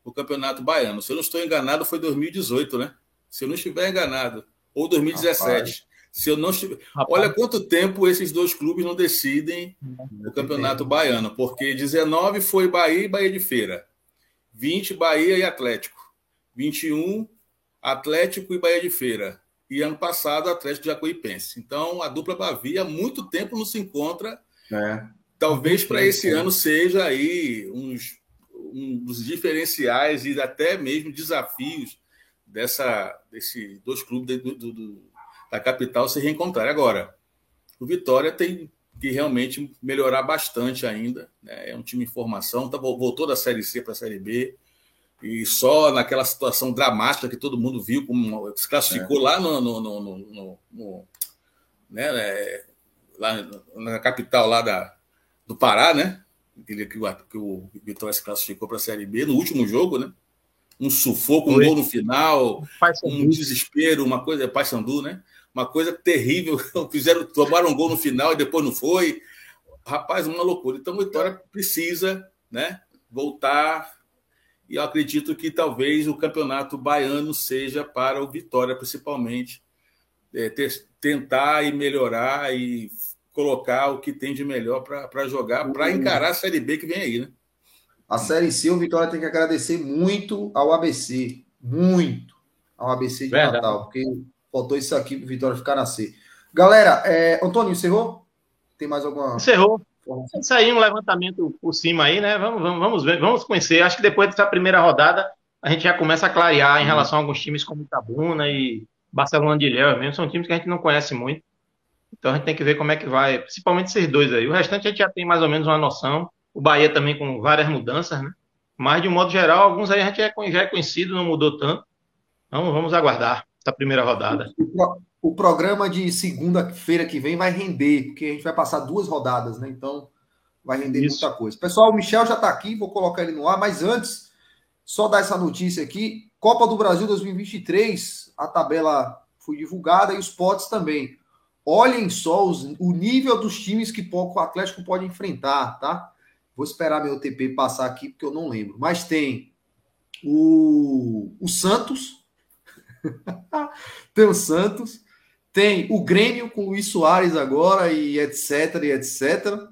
[SPEAKER 2] o Campeonato Baiano? Se eu não estou enganado, foi 2018, né? Se eu não estiver enganado. Ou 2017. Rapaz. Se eu não estiver... Olha quanto tempo esses dois clubes não decidem o Campeonato Baiano. Porque 19 foi Bahia e Bahia de Feira. 20, Bahia e Atlético. 21, Atlético e Bahia de Feira e ano passado Atlético de Jacuipense. Então a dupla Bavi há muito tempo não se encontra. É. Talvez para esse é. ano seja aí uns, um dos diferenciais e até mesmo desafios dessa, desse dois clubes do, do, do, da capital se reencontrarem. Agora, o Vitória tem que realmente melhorar bastante ainda. Né? É um time em formação, tá, voltou da Série C para a Série B. E só naquela situação dramática que todo mundo viu, como se classificou é. lá no, no, no, no, né, é, lá na capital lá da, do Pará, né? Que, que, o, que o Vitória se classificou para a Série B no último jogo, né? Um sufoco, um gol no final, um desespero, uma coisa, é Paysandu, né? Uma coisa terrível. Fizeram, tomaram um gol no final e depois não foi. Rapaz, uma loucura. Então, o Vitória precisa, né? Voltar e eu acredito que talvez o campeonato baiano seja para o Vitória, principalmente, é, ter, tentar e melhorar e colocar o que tem de melhor para jogar, para encarar a Série B que vem aí, né?
[SPEAKER 1] A Série C, o Vitória tem que agradecer muito ao ABC, muito ao ABC de Verdade. Natal, porque faltou isso aqui para o Vitória ficar na C. Galera, é... Antônio, encerrou? Tem mais alguma?
[SPEAKER 3] Encerrou. Aí, um levantamento por cima aí, né? Vamos, vamos, vamos ver, vamos conhecer. Acho que depois dessa primeira rodada, a gente já começa a clarear em relação a alguns times como Itabuna e Barcelona de Ilhéus mesmo. São times que a gente não conhece muito. Então a gente tem que ver como é que vai, principalmente esses dois aí. O restante a gente já tem mais ou menos uma noção. O Bahia também com várias mudanças, né? Mas de um modo geral, alguns aí a gente já é conhecido, não mudou tanto. Então vamos aguardar essa primeira rodada.
[SPEAKER 1] O programa de segunda-feira que vem vai render, porque a gente vai passar duas rodadas, né? Então vai render Isso. muita coisa. Pessoal, o Michel já está aqui, vou colocar ele no ar, mas antes, só dar essa notícia aqui: Copa do Brasil 2023, a tabela foi divulgada e os potes também. Olhem só os, o nível dos times que o Atlético pode enfrentar, tá? Vou esperar meu TP passar aqui, porque eu não lembro. Mas tem o, o Santos. tem o Santos. Tem o Grêmio com o Luiz Soares agora e etc, e etc.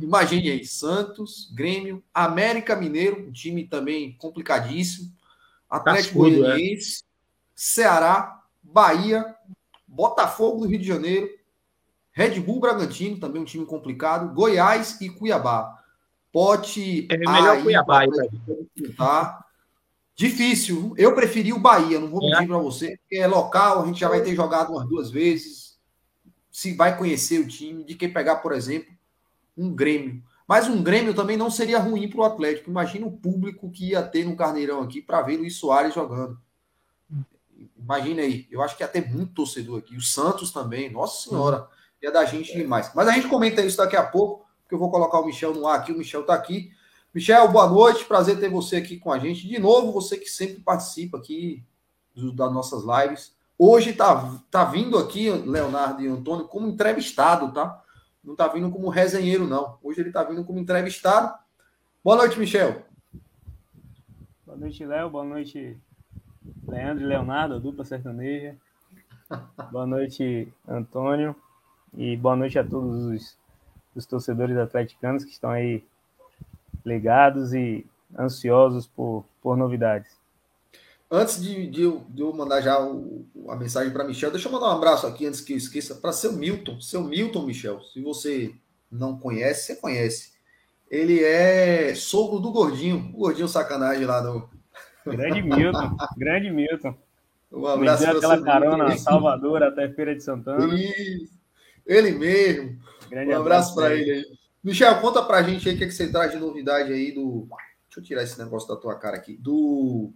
[SPEAKER 1] Imagine aí, Santos, Grêmio, América Mineiro, um time também complicadíssimo. Atlético é. Goianiense, é. Ceará, Bahia, Botafogo do Rio de Janeiro, Red Bull Bragantino, também um time complicado, Goiás e Cuiabá. Pote.
[SPEAKER 3] É melhor Cuiabá aí,
[SPEAKER 1] tá? Difícil. Eu preferi o Bahia, não vou é. mentir para você, porque é local, a gente já vai ter jogado umas duas vezes. Se vai conhecer o time, de quem pegar, por exemplo, um Grêmio. Mas um Grêmio também não seria ruim para o Atlético. Imagina o público que ia ter no Carneirão aqui para ver Luiz Soares jogando. Imagina aí, eu acho que ia ter muito torcedor aqui. O Santos também, nossa senhora, ia dar gente demais. Mas a gente comenta isso daqui a pouco, porque eu vou colocar o Michel no ar aqui. O Michel está aqui. Michel, boa noite, prazer ter você aqui com a gente. De novo, você que sempre participa aqui das nossas lives. Hoje tá, tá vindo aqui, Leonardo e Antônio, como entrevistado, tá? Não tá vindo como resenheiro, não. Hoje ele tá vindo como entrevistado. Boa noite, Michel.
[SPEAKER 4] Boa noite, Léo. Boa noite, Leandro e Leonardo, dupla sertaneja. boa noite, Antônio. E boa noite a todos os, os torcedores atleticanos que estão aí ligados e ansiosos por, por novidades.
[SPEAKER 1] Antes de, de, eu, de eu mandar já o, a mensagem para Michel, deixa eu mandar um abraço aqui antes que eu esqueça para seu Milton. Seu Milton, Michel, se você não conhece, você conhece. Ele é sogro do Gordinho, o Gordinho Sacanagem lá no.
[SPEAKER 4] Grande Milton, grande Milton. Um abraço para aquela carona Salvador até Feira de Santana.
[SPEAKER 1] Isso. Ele mesmo. Grande um abraço para ele aí. Michel, conta pra gente aí o que, é que você traz de novidade aí do. Deixa eu tirar esse negócio da tua cara aqui. Do.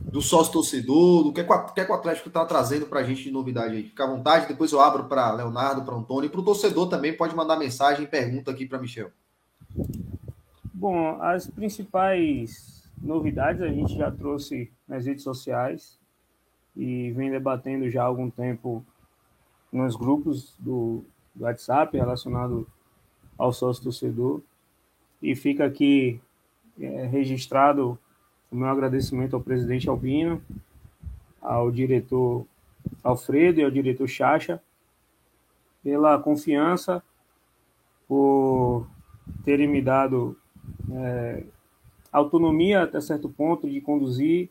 [SPEAKER 1] Do sócio torcedor, do que, é que o Atlético está trazendo para a gente de novidade aí. Fica à vontade, depois eu abro para Leonardo, para Antônio e para o torcedor também. Pode mandar mensagem pergunta aqui para Michel.
[SPEAKER 4] Bom, as principais novidades a gente já trouxe nas redes sociais e vem debatendo já há algum tempo nos grupos do, do WhatsApp relacionado ao sócio torcedor. E fica aqui é, registrado o meu agradecimento ao presidente Albino, ao diretor Alfredo e ao diretor Chacha pela confiança, por terem me dado é, autonomia até certo ponto de conduzir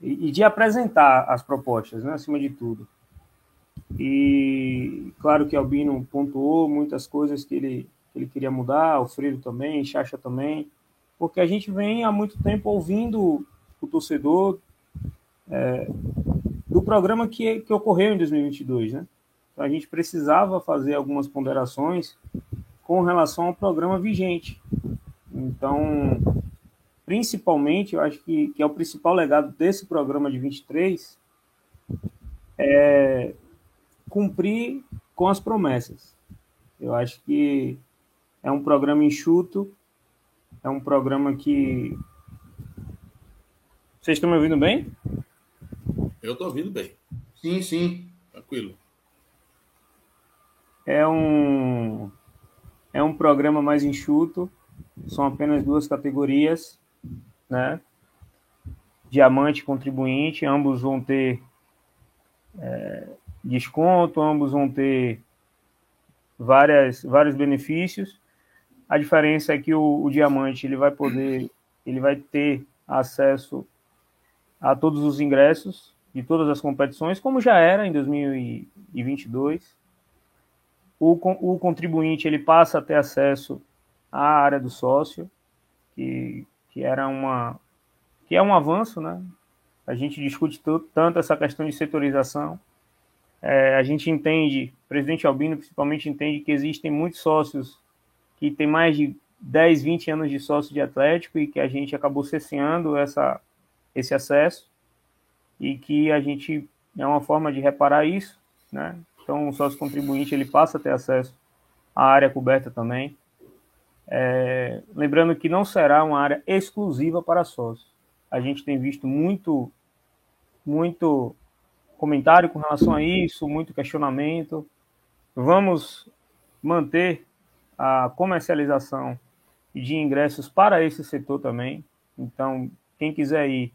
[SPEAKER 4] e, e de apresentar as propostas, né, acima de tudo. E claro que Albino pontuou muitas coisas que ele, que ele queria mudar, Alfredo também, Chacha também, porque a gente vem há muito tempo ouvindo o torcedor é, do programa que, que ocorreu em 2022, né? Então a gente precisava fazer algumas ponderações com relação ao programa vigente. Então, principalmente, eu acho que, que é o principal legado desse programa de 23 é cumprir com as promessas. Eu acho que é um programa enxuto, é um programa que. Vocês estão me ouvindo bem?
[SPEAKER 2] Eu estou ouvindo bem.
[SPEAKER 1] Sim, sim.
[SPEAKER 2] Tranquilo.
[SPEAKER 4] É um, é um programa mais enxuto, são apenas duas categorias, né? Diamante e contribuinte, ambos vão ter é, desconto, ambos vão ter várias, vários benefícios. A diferença é que o, o diamante ele vai poder, ele vai ter acesso a todos os ingressos de todas as competições, como já era em 2022. O, o contribuinte ele passa a ter acesso à área do sócio, que, que era uma que é um avanço, né? A gente discute tanto essa questão de setorização. É, a gente entende, o presidente Albino principalmente entende que existem muitos sócios que têm mais de 10, 20 anos de sócio de Atlético e que a gente acabou cesseando essa, esse acesso e que a gente é uma forma de reparar isso, né? Então o sócio contribuinte ele passa a ter acesso à área coberta também. É, lembrando que não será uma área exclusiva para sócios. A gente tem visto muito, muito comentário com relação a isso, muito questionamento. Vamos manter a comercialização de ingressos para esse setor também. Então, quem quiser ir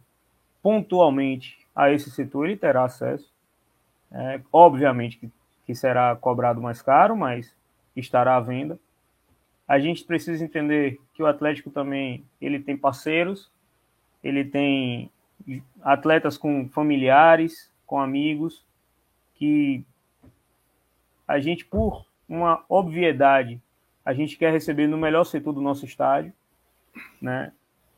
[SPEAKER 4] pontualmente a esse setor, ele terá acesso. É, obviamente que, que será cobrado mais caro, mas estará à venda. A gente precisa entender que o Atlético também ele tem parceiros, ele tem atletas com familiares, com amigos, que a gente, por uma obviedade, a gente quer receber no melhor setor do nosso estádio, né?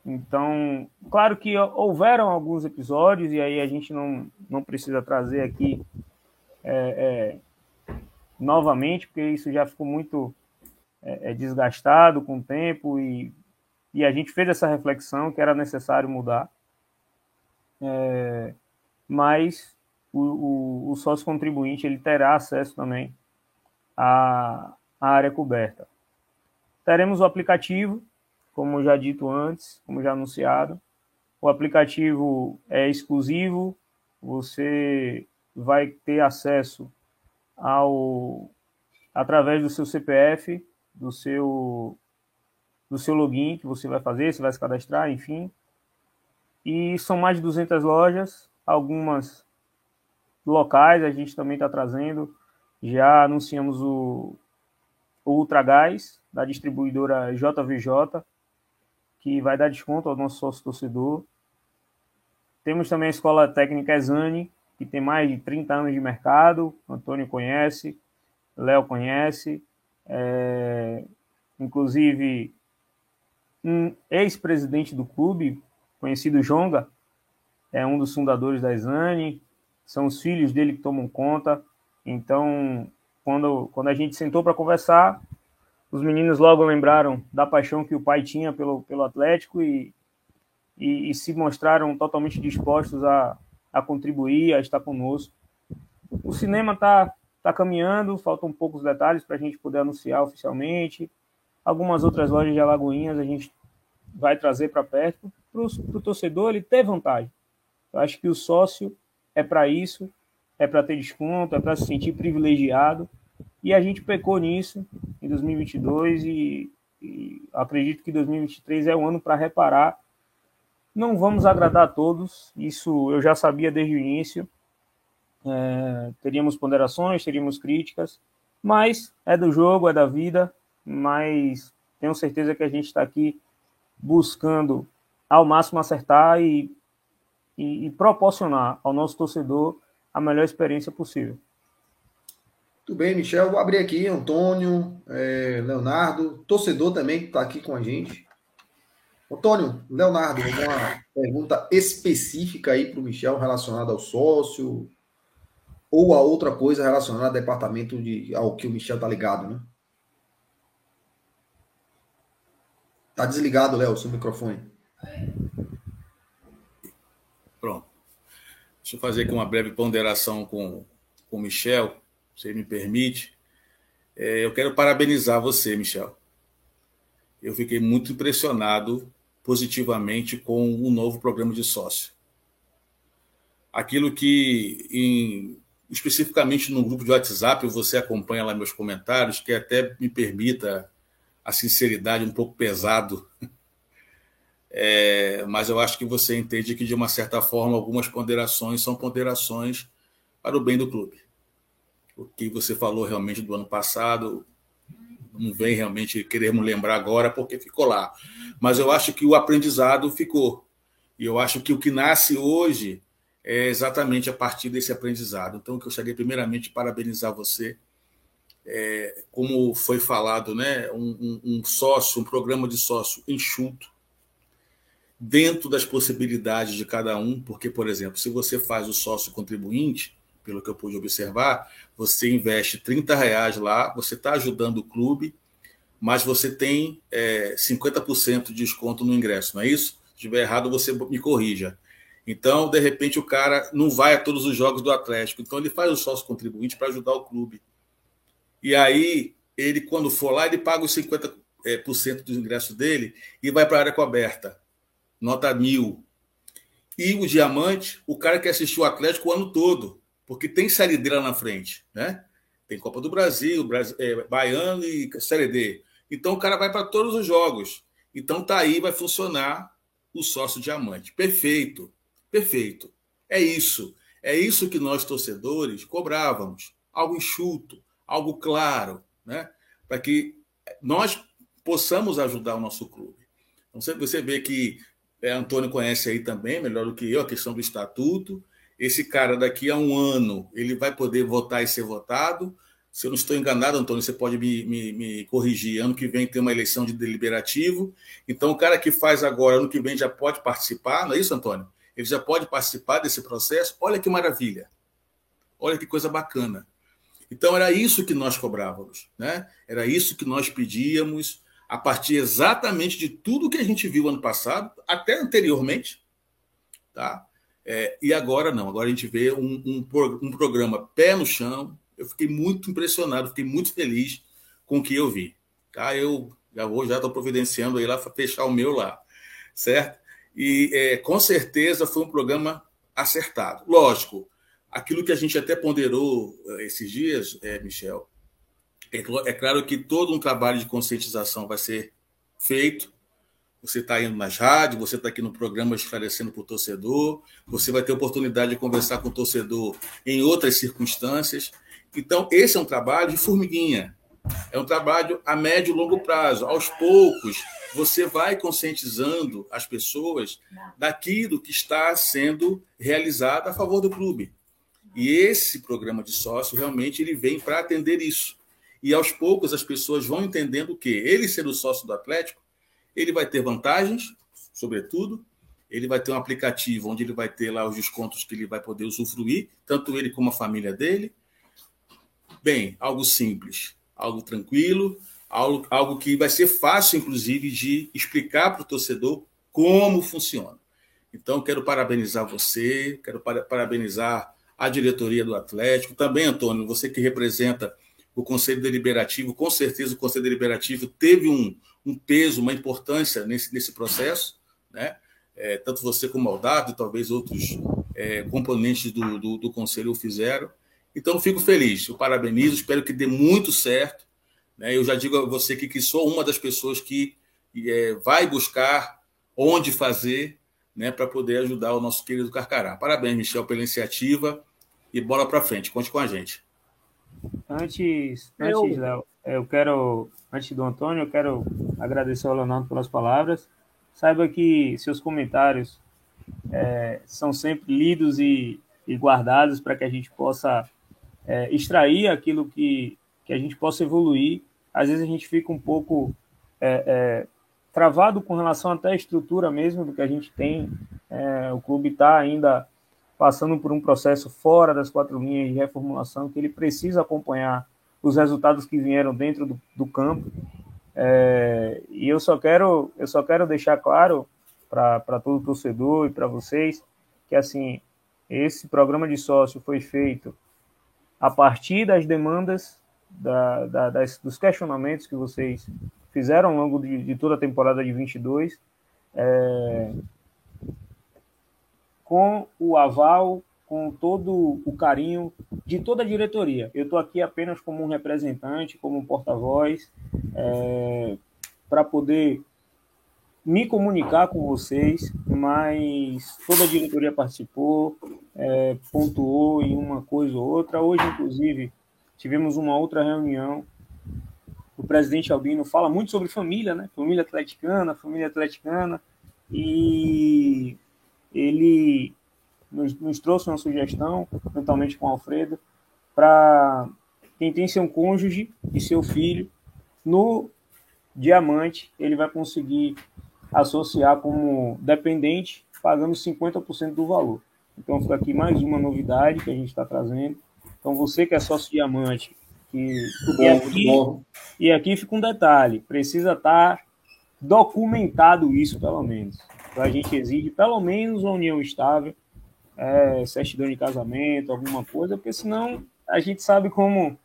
[SPEAKER 4] Então, claro que houveram alguns episódios, e aí a gente não, não precisa trazer aqui é, é, novamente, porque isso já ficou muito é, é, desgastado com o tempo, e, e a gente fez essa reflexão que era necessário mudar. É, mas o, o, o sócio contribuinte ele terá acesso também à, à área coberta. Teremos o aplicativo, como já dito antes, como já anunciado. O aplicativo é exclusivo, você vai ter acesso ao através do seu CPF, do seu do seu login que você vai fazer, você vai se cadastrar, enfim. E são mais de 200 lojas, algumas locais a gente também está trazendo. Já anunciamos o, o Ultra Gás, da distribuidora JVJ, que vai dar desconto ao nosso sócio torcedor. Temos também a Escola Técnica Exane, que tem mais de 30 anos de mercado. Antônio conhece, Léo conhece. É, inclusive, um ex-presidente do clube, conhecido Jonga, é um dos fundadores da Exane. São os filhos dele que tomam conta. Então, quando, quando a gente sentou para conversar, os meninos logo lembraram da paixão que o pai tinha pelo, pelo Atlético e, e, e se mostraram totalmente dispostos a, a contribuir, a estar conosco. O cinema está tá caminhando, faltam poucos detalhes para a gente poder anunciar oficialmente. Algumas outras lojas de Alagoinhas a gente vai trazer para perto para o torcedor ele ter vantagem. Eu acho que o sócio é para isso, é para ter desconto, é para se sentir privilegiado e a gente pecou nisso em 2022 e, e acredito que 2023 é o ano para reparar. Não vamos agradar a todos, isso eu já sabia desde o início. É, teríamos ponderações, teríamos críticas, mas é do jogo, é da vida. Mas tenho certeza que a gente está aqui buscando ao máximo acertar e, e, e proporcionar ao nosso torcedor a melhor experiência possível.
[SPEAKER 1] Tudo bem, Michel. Vou abrir aqui, Antônio, é, Leonardo, torcedor também que está aqui com a gente. Antônio, Leonardo, uma pergunta específica aí para o Michel relacionada ao sócio ou a outra coisa relacionada ao departamento de ao que o Michel está ligado, né? Tá desligado, Léo, seu microfone.
[SPEAKER 2] Pronto. Deixa eu fazer aqui uma breve ponderação com, o Michel, se me permite. É, eu quero parabenizar você, Michel. Eu fiquei muito impressionado positivamente com o novo programa de sócio. Aquilo que, em, especificamente no grupo de WhatsApp, você acompanha lá meus comentários, que até me permita a sinceridade um pouco pesado, é, mas eu acho que você entende que, de uma certa forma, algumas ponderações são ponderações para o bem do clube. O que você falou realmente do ano passado, não vem realmente queremos lembrar agora porque ficou lá. Mas eu acho que o aprendizado ficou. E eu acho que o que nasce hoje é exatamente a partir desse aprendizado. Então, eu gostaria primeiramente parabenizar você. É, como foi falado, né, um, um, um sócio, um programa de sócio enxuto, dentro das possibilidades de cada um, porque, por exemplo, se você faz o sócio contribuinte, pelo que eu pude observar, você investe 30 reais lá, você está ajudando o clube, mas você tem é, 50% de desconto no ingresso, não é isso? Se estiver errado, você me corrija. Então, de repente, o cara não vai a todos os jogos do Atlético, então ele faz o sócio contribuinte para ajudar o clube. E aí, ele, quando for lá, ele paga os 50% é, do ingresso dele e vai para a área coberta. Nota mil. E o diamante, o cara que assistiu o Atlético o ano todo porque tem Série D lá na frente, né? Tem Copa do Brasil, Brasil é, Baiano e Série D. Então o cara vai para todos os jogos. Então tá aí, vai funcionar o sócio diamante. Perfeito, perfeito. É isso. É isso que nós torcedores cobrávamos. Algo enxuto, algo claro, né? Para que nós possamos ajudar o nosso clube. Então você vê que é, Antônio conhece aí também, melhor do que eu, a questão do estatuto esse cara daqui a um ano ele vai poder votar e ser votado. Se eu não estou enganado, Antônio, você pode me, me, me, corrigir. Ano que vem tem uma eleição de deliberativo. Então, o cara que faz agora, ano que vem, já pode participar, não é isso, Antônio? Ele já pode participar desse processo. Olha que maravilha. Olha que coisa bacana. Então, era isso que nós cobrávamos, né? Era isso que nós pedíamos, a partir exatamente de tudo que a gente viu ano passado, até anteriormente, tá? É, e agora não, agora a gente vê um, um, um, programa pé no chão. Eu fiquei muito impressionado, fiquei muito feliz com o que eu vi. Tá? Eu já vou, já estou providenciando aí lá para fechar o meu lá, certo? E é, com certeza foi um programa acertado. Lógico, aquilo que a gente até ponderou é, esses dias, é, Michel, é, é claro que todo um trabalho de conscientização vai ser feito, você está indo nas rádios, você está aqui no programa esclarecendo para o torcedor, você vai ter oportunidade de conversar com o torcedor em outras circunstâncias. Então, esse é um trabalho de formiguinha. É um trabalho a médio e longo prazo. Aos poucos, você vai conscientizando as pessoas daquilo que está sendo realizado a favor do clube. E esse programa de sócio realmente ele vem para atender isso. E aos poucos as pessoas vão entendendo que ele sendo sócio do Atlético ele vai ter vantagens, sobretudo, ele vai ter um aplicativo onde ele vai ter lá os descontos que ele vai poder usufruir, tanto ele como a família dele. Bem, algo simples, algo tranquilo, algo, algo que vai ser fácil, inclusive, de explicar para o torcedor como funciona. Então, quero parabenizar você, quero parabenizar a diretoria do Atlético, também, Antônio, você que representa o Conselho Deliberativo, com certeza o Conselho Deliberativo teve um, um peso, uma importância nesse, nesse processo, né? É, tanto você como o Aldado e talvez outros é, componentes do, do, do, Conselho o fizeram. Então, fico feliz, eu parabenizo, espero que dê muito certo. Né? Eu já digo a você que, que sou uma das pessoas que é, vai buscar onde fazer né, para poder ajudar o nosso querido Carcará. Parabéns, Michel, pela iniciativa e bola para frente, conte com a gente.
[SPEAKER 4] Antes, antes Léo, eu quero, antes do Antônio, eu quero agradecer ao Leonardo pelas palavras. Saiba que seus comentários é, são sempre lidos e, e guardados para que a gente possa é, extrair aquilo que, que a gente possa evoluir. Às vezes a gente fica um pouco é, é travado com relação até à estrutura mesmo do que a gente tem. É, o clube está ainda passando por um processo fora das quatro linhas de reformulação, que ele precisa acompanhar os resultados que vieram dentro do, do campo. É, e eu só quero, eu só quero deixar claro para todo torcedor e para vocês que assim esse programa de sócio foi feito a partir das demandas da, da, das, dos questionamentos que vocês fizeram ao longo de, de toda a temporada de 22, é, com o aval, com todo o carinho de toda a diretoria. Eu estou aqui apenas como um representante, como um porta-voz, é, para poder me comunicar com vocês, mas toda a diretoria participou, é, pontuou em uma coisa ou outra. Hoje, inclusive, tivemos uma outra reunião. O presidente Albino fala muito sobre família, né? Família atleticana, família atleticana. E ele nos, nos trouxe uma sugestão, juntamente com o Alfredo, para quem tem seu cônjuge e seu filho no diamante, ele vai conseguir associar como dependente, pagando 50% do valor. Então, fica aqui mais uma novidade que a gente está trazendo. Então, você que é sócio diamante, que, bom, e, aqui, e aqui fica um detalhe: precisa estar tá documentado isso, pelo menos. Então, a gente exige pelo menos uma união estável, é, certidão de casamento, alguma coisa, porque senão a gente sabe como,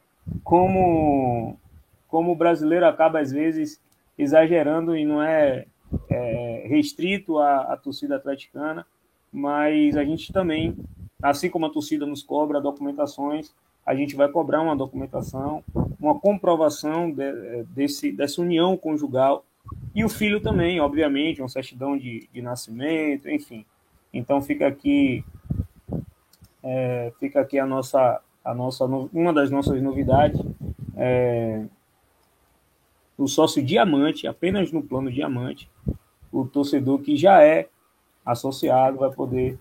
[SPEAKER 4] como, como o brasileiro acaba, às vezes, exagerando e não é, é restrito à, à torcida atleticana mas a gente também, assim como a torcida nos cobra documentações, a gente vai cobrar uma documentação, uma comprovação de, desse, dessa união conjugal, e o filho também, obviamente, uma certidão de, de nascimento, enfim. Então fica aqui, é, fica aqui a nossa, a nossa, uma das nossas novidades, é, o sócio diamante, apenas no plano diamante, o torcedor que já é associado vai poder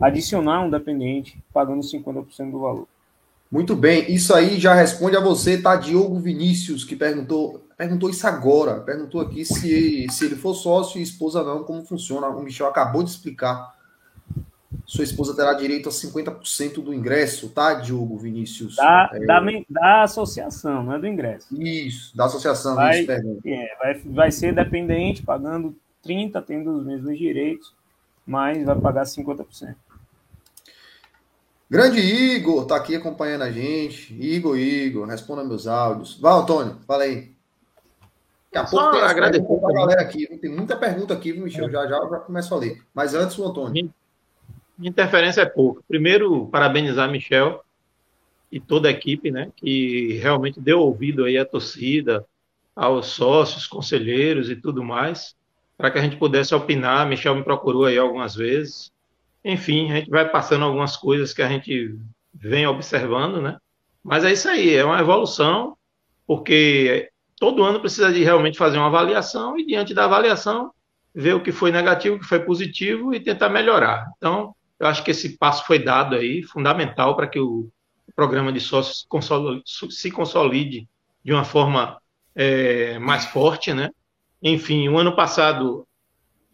[SPEAKER 4] adicionar um dependente pagando 50% do valor.
[SPEAKER 1] Muito bem, isso aí já responde a você, tá? Diogo Vinícius, que perguntou, perguntou isso agora, perguntou aqui se, se ele for sócio e esposa não, como funciona. O Michel acabou de explicar. Sua esposa terá direito a 50% do ingresso, tá, Diogo Vinícius?
[SPEAKER 4] Da, é... da, da, associação, não é do ingresso.
[SPEAKER 1] Isso, da associação,
[SPEAKER 4] vai, isso, é, vai, vai ser dependente, pagando 30%, tendo os mesmos direitos mas vai pagar 50%.
[SPEAKER 1] Grande Igor tá aqui acompanhando a gente. Igor, Igor, responda meus áudios. Vai, Antônio, fala aí. Daqui a pouco tem agradecer a galera aqui. Tem muita pergunta aqui, Michel. Já já eu já começo a ler. Mas antes, o Antônio. Minha
[SPEAKER 3] interferência é pouca. Primeiro, parabenizar Michel e toda a equipe, né, que realmente deu ouvido aí à torcida, aos sócios, conselheiros e tudo mais para que a gente pudesse opinar. Michel me procurou aí algumas vezes. Enfim, a gente vai passando algumas coisas que a gente vem observando, né? Mas é isso aí, é uma evolução, porque todo ano precisa de realmente fazer uma avaliação e diante da avaliação ver o que foi negativo, o que foi positivo e tentar melhorar. Então, eu acho que esse passo foi dado aí, fundamental para que o programa de sócios se consolide de uma forma é, mais forte, né? Enfim, o ano passado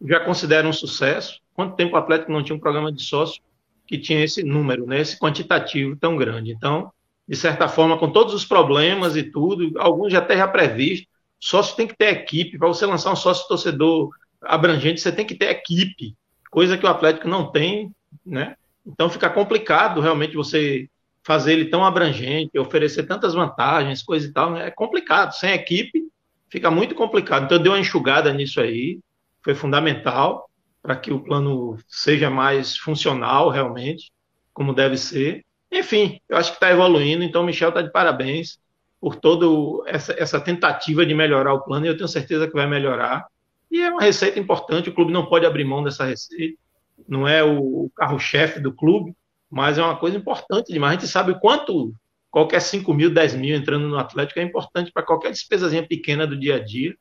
[SPEAKER 3] já considera um sucesso. Quanto tempo o Atlético não tinha um programa de sócio que tinha esse número, né, esse quantitativo tão grande? Então, de certa forma, com todos os problemas e tudo, alguns já até já previsto, sócio tem que ter equipe. Para você lançar um sócio torcedor abrangente, você tem que ter equipe, coisa que o Atlético não tem, né? Então fica complicado realmente você fazer ele tão abrangente, oferecer tantas vantagens, coisa e tal. Né? É complicado. Sem equipe, fica muito complicado. Então, deu uma enxugada nisso aí, foi fundamental para que o plano seja mais funcional realmente, como deve ser. Enfim, eu acho que está evoluindo, então o Michel está de parabéns por toda essa, essa, tentativa de melhorar o plano, e eu tenho certeza que vai melhorar. E é uma receita importante, o clube não pode abrir mão dessa receita, não é o carro-chefe do clube, mas é uma coisa importante demais. A gente sabe quanto qualquer 5 mil, 10 mil entrando no Atlético é importante para qualquer despesazinha pequena do dia a dia.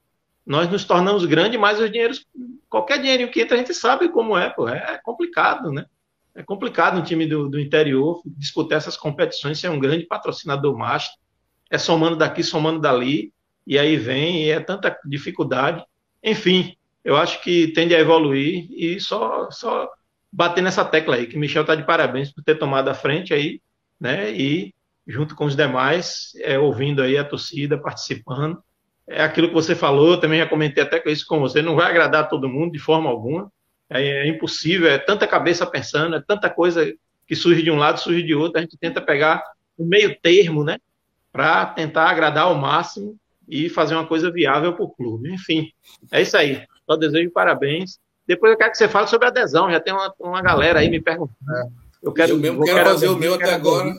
[SPEAKER 3] Nós nos tornamos grandes, mas os dinheiros, qualquer dinheirinho que entra, a gente sabe como é, pô, é complicado, né? É complicado um time do, do interior disputar essas competições sem um grande patrocinador master. É somando daqui, somando dali, e aí vem, e é tanta dificuldade. Enfim, eu acho que tende a evoluir e só, só bater nessa tecla aí, que Michel está de parabéns por ter tomado a frente aí, né? E junto com os demais, é, ouvindo aí a torcida, participando. É aquilo que você falou, também já comentei até com isso com você, não vai agradar todo mundo de forma alguma. É, é impossível, é tanta cabeça pensando, é tanta coisa que surge de um lado, surge de outro, a gente tenta pegar o meio termo, né? Para tentar agradar ao máximo e fazer uma coisa viável para o clube. Enfim, é isso aí. Só desejo parabéns. Depois eu quero que você fale sobre adesão. Já tem uma, uma galera aí me perguntando.
[SPEAKER 2] Eu quero, eu mesmo quero, quero fazer o meu até agora.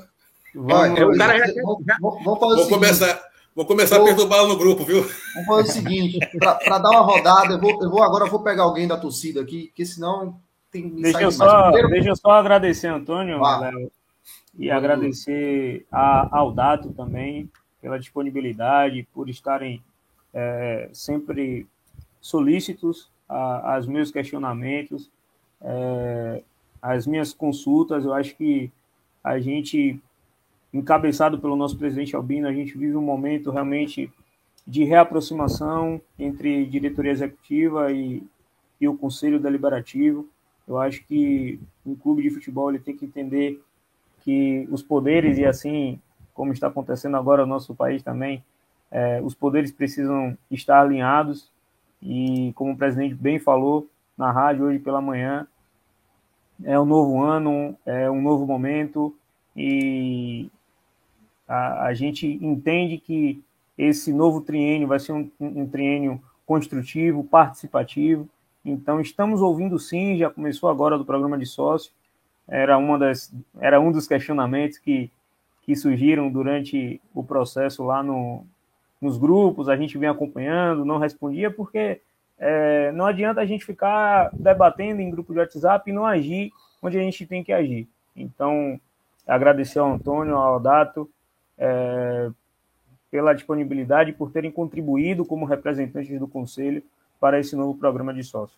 [SPEAKER 1] Vai, o cara já quer, vamos, vamos vou
[SPEAKER 2] começar, vou começar vou, a perturbá-lo no grupo, viu?
[SPEAKER 1] Vamos fazer o seguinte: para dar uma rodada, eu vou, eu vou agora vou pegar alguém da torcida aqui, porque senão tem.
[SPEAKER 4] Deixa eu, só, deixa eu só agradecer, Antônio, ah. Léo, e agradecer a, ao Dato também pela disponibilidade, por estarem é, sempre solícitos a, aos meus questionamentos, é, as minhas consultas. Eu acho que a gente, encabeçado pelo nosso presidente Albino, a gente vive um momento realmente de reaproximação entre diretoria executiva e, e o conselho deliberativo. Eu acho que um clube de futebol ele tem que entender que os poderes e assim como está acontecendo agora no nosso país também, é, os poderes precisam estar alinhados e, como o presidente bem falou na rádio hoje pela manhã, é um novo ano, é um novo momento e a, a gente entende que esse novo triênio vai ser um, um triênio construtivo, participativo. Então, estamos ouvindo sim, já começou agora do programa de sócio, era, uma das, era um dos questionamentos que que surgiram durante o processo lá no, nos grupos, a gente vem acompanhando, não respondia, porque é, não adianta a gente ficar debatendo em grupo de WhatsApp e não agir onde a gente tem que agir. Então, agradecer ao Antônio, ao Dato, é, pela disponibilidade, por terem contribuído como representantes do Conselho para esse novo programa de sócio.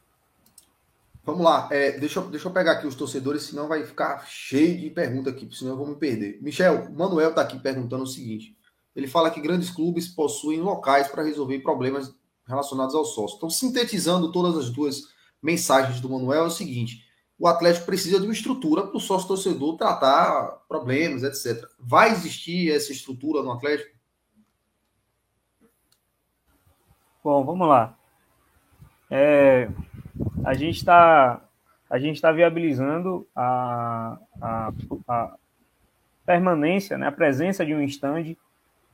[SPEAKER 1] Vamos lá, é, deixa, eu, deixa eu pegar aqui os torcedores, senão vai ficar cheio de pergunta aqui, senão eu vou me perder. Michel, o Manuel está aqui perguntando o seguinte: ele fala que grandes clubes possuem locais para resolver problemas relacionados ao sócio. Então, sintetizando todas as duas mensagens do Manuel, é o seguinte: o Atlético precisa de uma estrutura para o sócio torcedor tratar problemas, etc. Vai existir essa estrutura no Atlético?
[SPEAKER 4] Bom, vamos lá. É, a gente está a gente está viabilizando a, a, a, permanência, né, a presença de um stand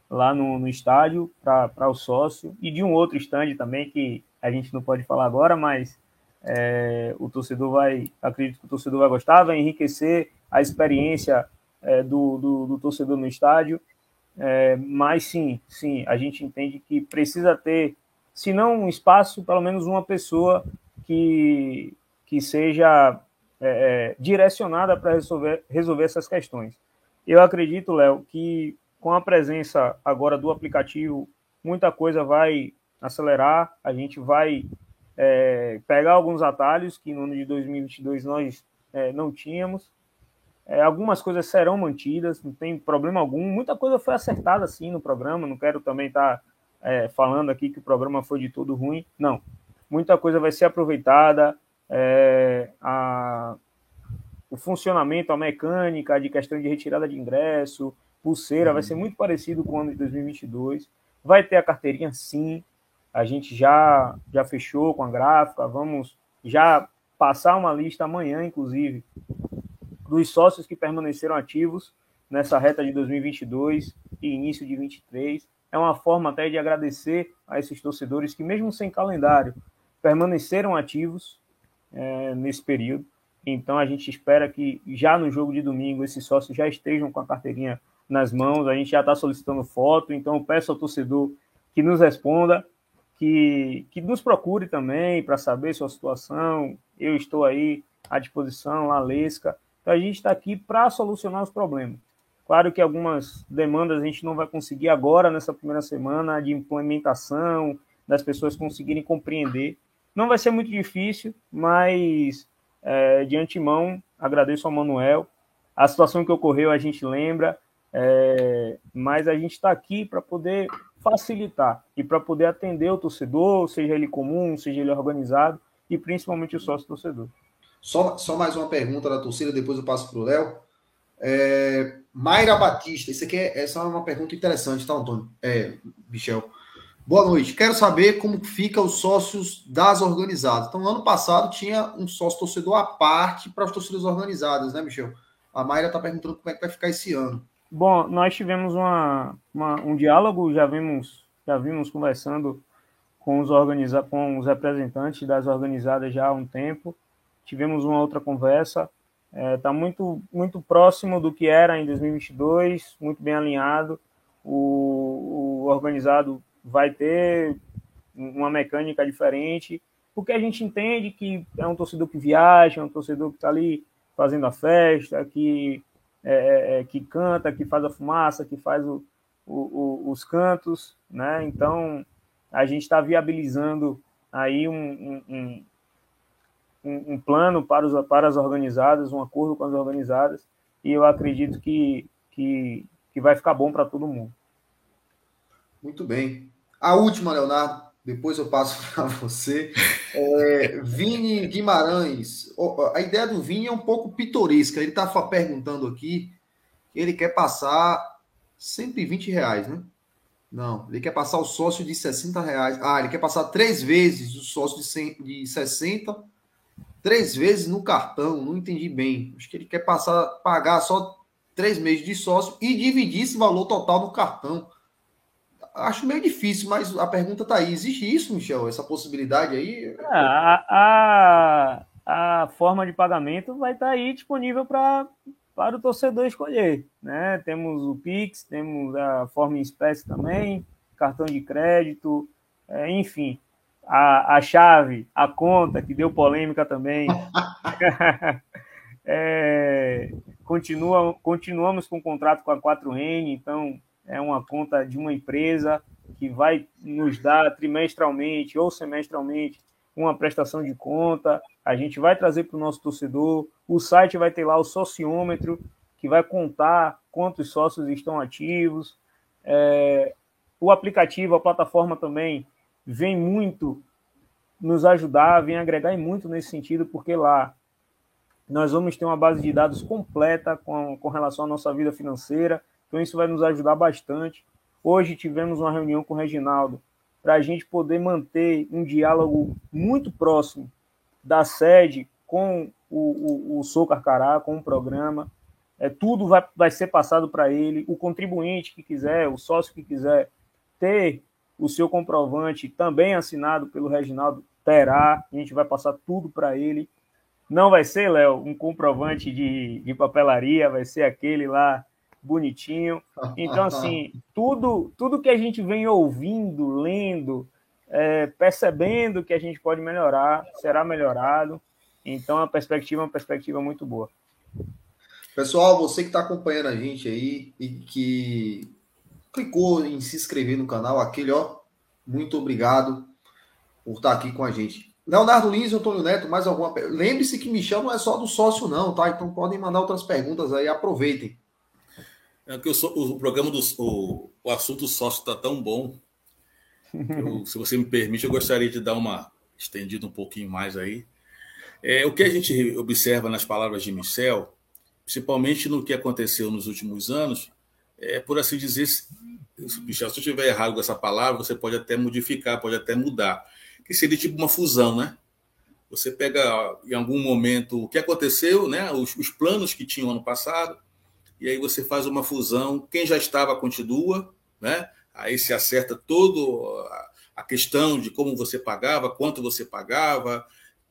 [SPEAKER 4] lá no, no estádio para o sócio e de um outro stand também que a gente não pode falar agora, mas é, o torcedor vai, acredito que o torcedor vai gostar, vai enriquecer a experiência é, do, do, do, torcedor no estádio. É, mas sim, sim, a gente entende que precisa ter, se não um espaço, pelo menos uma pessoa que, que seja é, é, direcionada para resolver, resolver essas questões. Eu acredito, Léo, que com a presença agora do aplicativo, muita coisa vai acelerar, a gente vai é, pegar alguns atalhos que no ano de 2022 nós é, não tínhamos. É, algumas coisas serão mantidas, não tem problema algum. Muita coisa foi acertada assim no programa. Não quero também estar tá, é, falando aqui que o programa foi de todo ruim. Não muita coisa vai ser aproveitada, é, a, o funcionamento, a mecânica de questão de retirada de ingresso, pulseira, vai ser muito parecido com o ano de 2022. Vai ter a carteirinha, sim. A gente já, já fechou com a gráfica, vamos já passar uma lista amanhã, inclusive, dos sócios que permaneceram ativos nessa reta de 2022 e início de 2023. É uma forma até de agradecer a esses torcedores que, mesmo sem calendário, permaneceram ativos é, nesse período. Então a gente espera que já no jogo de domingo esses sócios já estejam com a carteirinha nas mãos. A gente já está solicitando foto, então peço ao torcedor que nos responda, que, que nos procure também para saber sua situação. Eu estou aí à disposição, a Lesca. Então a gente está aqui para solucionar os problemas. Claro que algumas demandas a gente não vai conseguir agora nessa primeira semana de implementação, das pessoas conseguirem compreender, não vai ser muito difícil, mas é, de antemão agradeço ao Manuel. A situação que ocorreu a gente lembra, é, mas a gente está aqui para poder facilitar e para poder atender o torcedor, seja ele comum, seja ele organizado, e principalmente o sócio torcedor.
[SPEAKER 1] Só, só mais uma pergunta da torcida, depois eu passo para o Léo. É, Mayra Batista, isso aqui é, essa é uma pergunta interessante, tá, Antônio? É, Michel. Boa noite. Quero saber como fica os sócios das organizadas. Então, ano passado tinha um sócio torcedor à parte para as torcidas organizadas, né, Michel? A Mayra está perguntando como é que vai ficar esse ano.
[SPEAKER 4] Bom, nós tivemos uma, uma, um diálogo, já vimos, já vimos conversando com os, organiza com os representantes das organizadas já há um tempo. Tivemos uma outra conversa. Está é, tá muito, muito próximo do que era em 2022, muito bem alinhado. O, o organizado vai ter uma mecânica diferente, porque a gente entende que é um torcedor que viaja, é um torcedor que está ali fazendo a festa, que, é, é, é, que canta, que faz a fumaça, que faz o, o, o, os cantos, né? Então a gente está viabilizando aí um, um, um, um, plano para, os, para as organizadas, um acordo com as organizadas, e eu acredito que, que, que vai ficar bom para todo mundo.
[SPEAKER 1] Muito bem. A última, Leonardo, depois eu passo para você. É, Vini Guimarães. A ideia do Vini é um pouco pitoresca. Ele está perguntando aqui ele quer passar 120 reais, né? Não, ele quer passar o sócio de 60 reais. Ah, ele quer passar três vezes o sócio de, 100, de 60, três vezes no cartão. Não entendi bem. Acho que ele quer passar, pagar só três meses de sócio e dividir esse valor total no cartão acho meio difícil, mas a pergunta está aí. Existe isso, Michel? Essa possibilidade aí?
[SPEAKER 4] É, a, a, forma de pagamento vai estar tá aí disponível para para o torcedor escolher. Né? Temos o Pix, temos a forma em espécie também, cartão de crédito, é, enfim. A, a chave, a conta, que deu polêmica também. é, continua, continuamos com o contrato com a 4N, então é uma conta de uma empresa que vai nos dar trimestralmente ou semestralmente uma prestação de conta. A gente vai trazer para o nosso torcedor. O site vai ter lá o sociômetro, que vai contar quantos sócios estão ativos. É, o aplicativo, a plataforma também vem muito nos ajudar, vem agregar muito nesse sentido, porque lá nós vamos ter uma base de dados completa com, com relação à nossa vida financeira, então, isso vai nos ajudar bastante. Hoje tivemos uma reunião com o Reginaldo para a gente poder manter um diálogo muito próximo da sede com o, o, o Sou Carcará, com o programa. É, tudo vai, vai ser passado para ele. O contribuinte que quiser, o sócio que quiser ter o seu comprovante também assinado pelo Reginaldo, terá. A gente vai passar tudo para ele. Não vai ser, Léo, um comprovante de, de papelaria, vai ser aquele lá bonitinho. Então, assim, tudo, tudo que a gente vem ouvindo, lendo, é, percebendo que a gente pode melhorar, será melhorado. Então, a perspectiva é uma perspectiva muito boa.
[SPEAKER 1] Pessoal, você que está acompanhando a gente aí e que clicou em se inscrever no canal, aquele, ó, muito obrigado por estar aqui com a gente. Leonardo Lins e Antônio Neto, mais alguma pergunta? Lembre-se que Michel não é só do sócio, não, tá? Então podem mandar outras perguntas aí, aproveitem.
[SPEAKER 2] É que sou, o programa do o, o assunto sócio está tão bom. Eu, se você me permite, eu gostaria de dar uma estendida um pouquinho mais aí. É, o que a gente observa nas palavras de Michel, principalmente no que aconteceu nos últimos anos, é por assim dizer, Michel, se eu estiver errado com essa palavra, você pode até modificar, pode até mudar, que seria tipo uma fusão, né? Você pega em algum momento o que aconteceu, né? Os, os planos que tinham ano passado, e aí você faz uma fusão. Quem já estava continua, né? Aí se acerta todo a questão de como você pagava, quanto você pagava.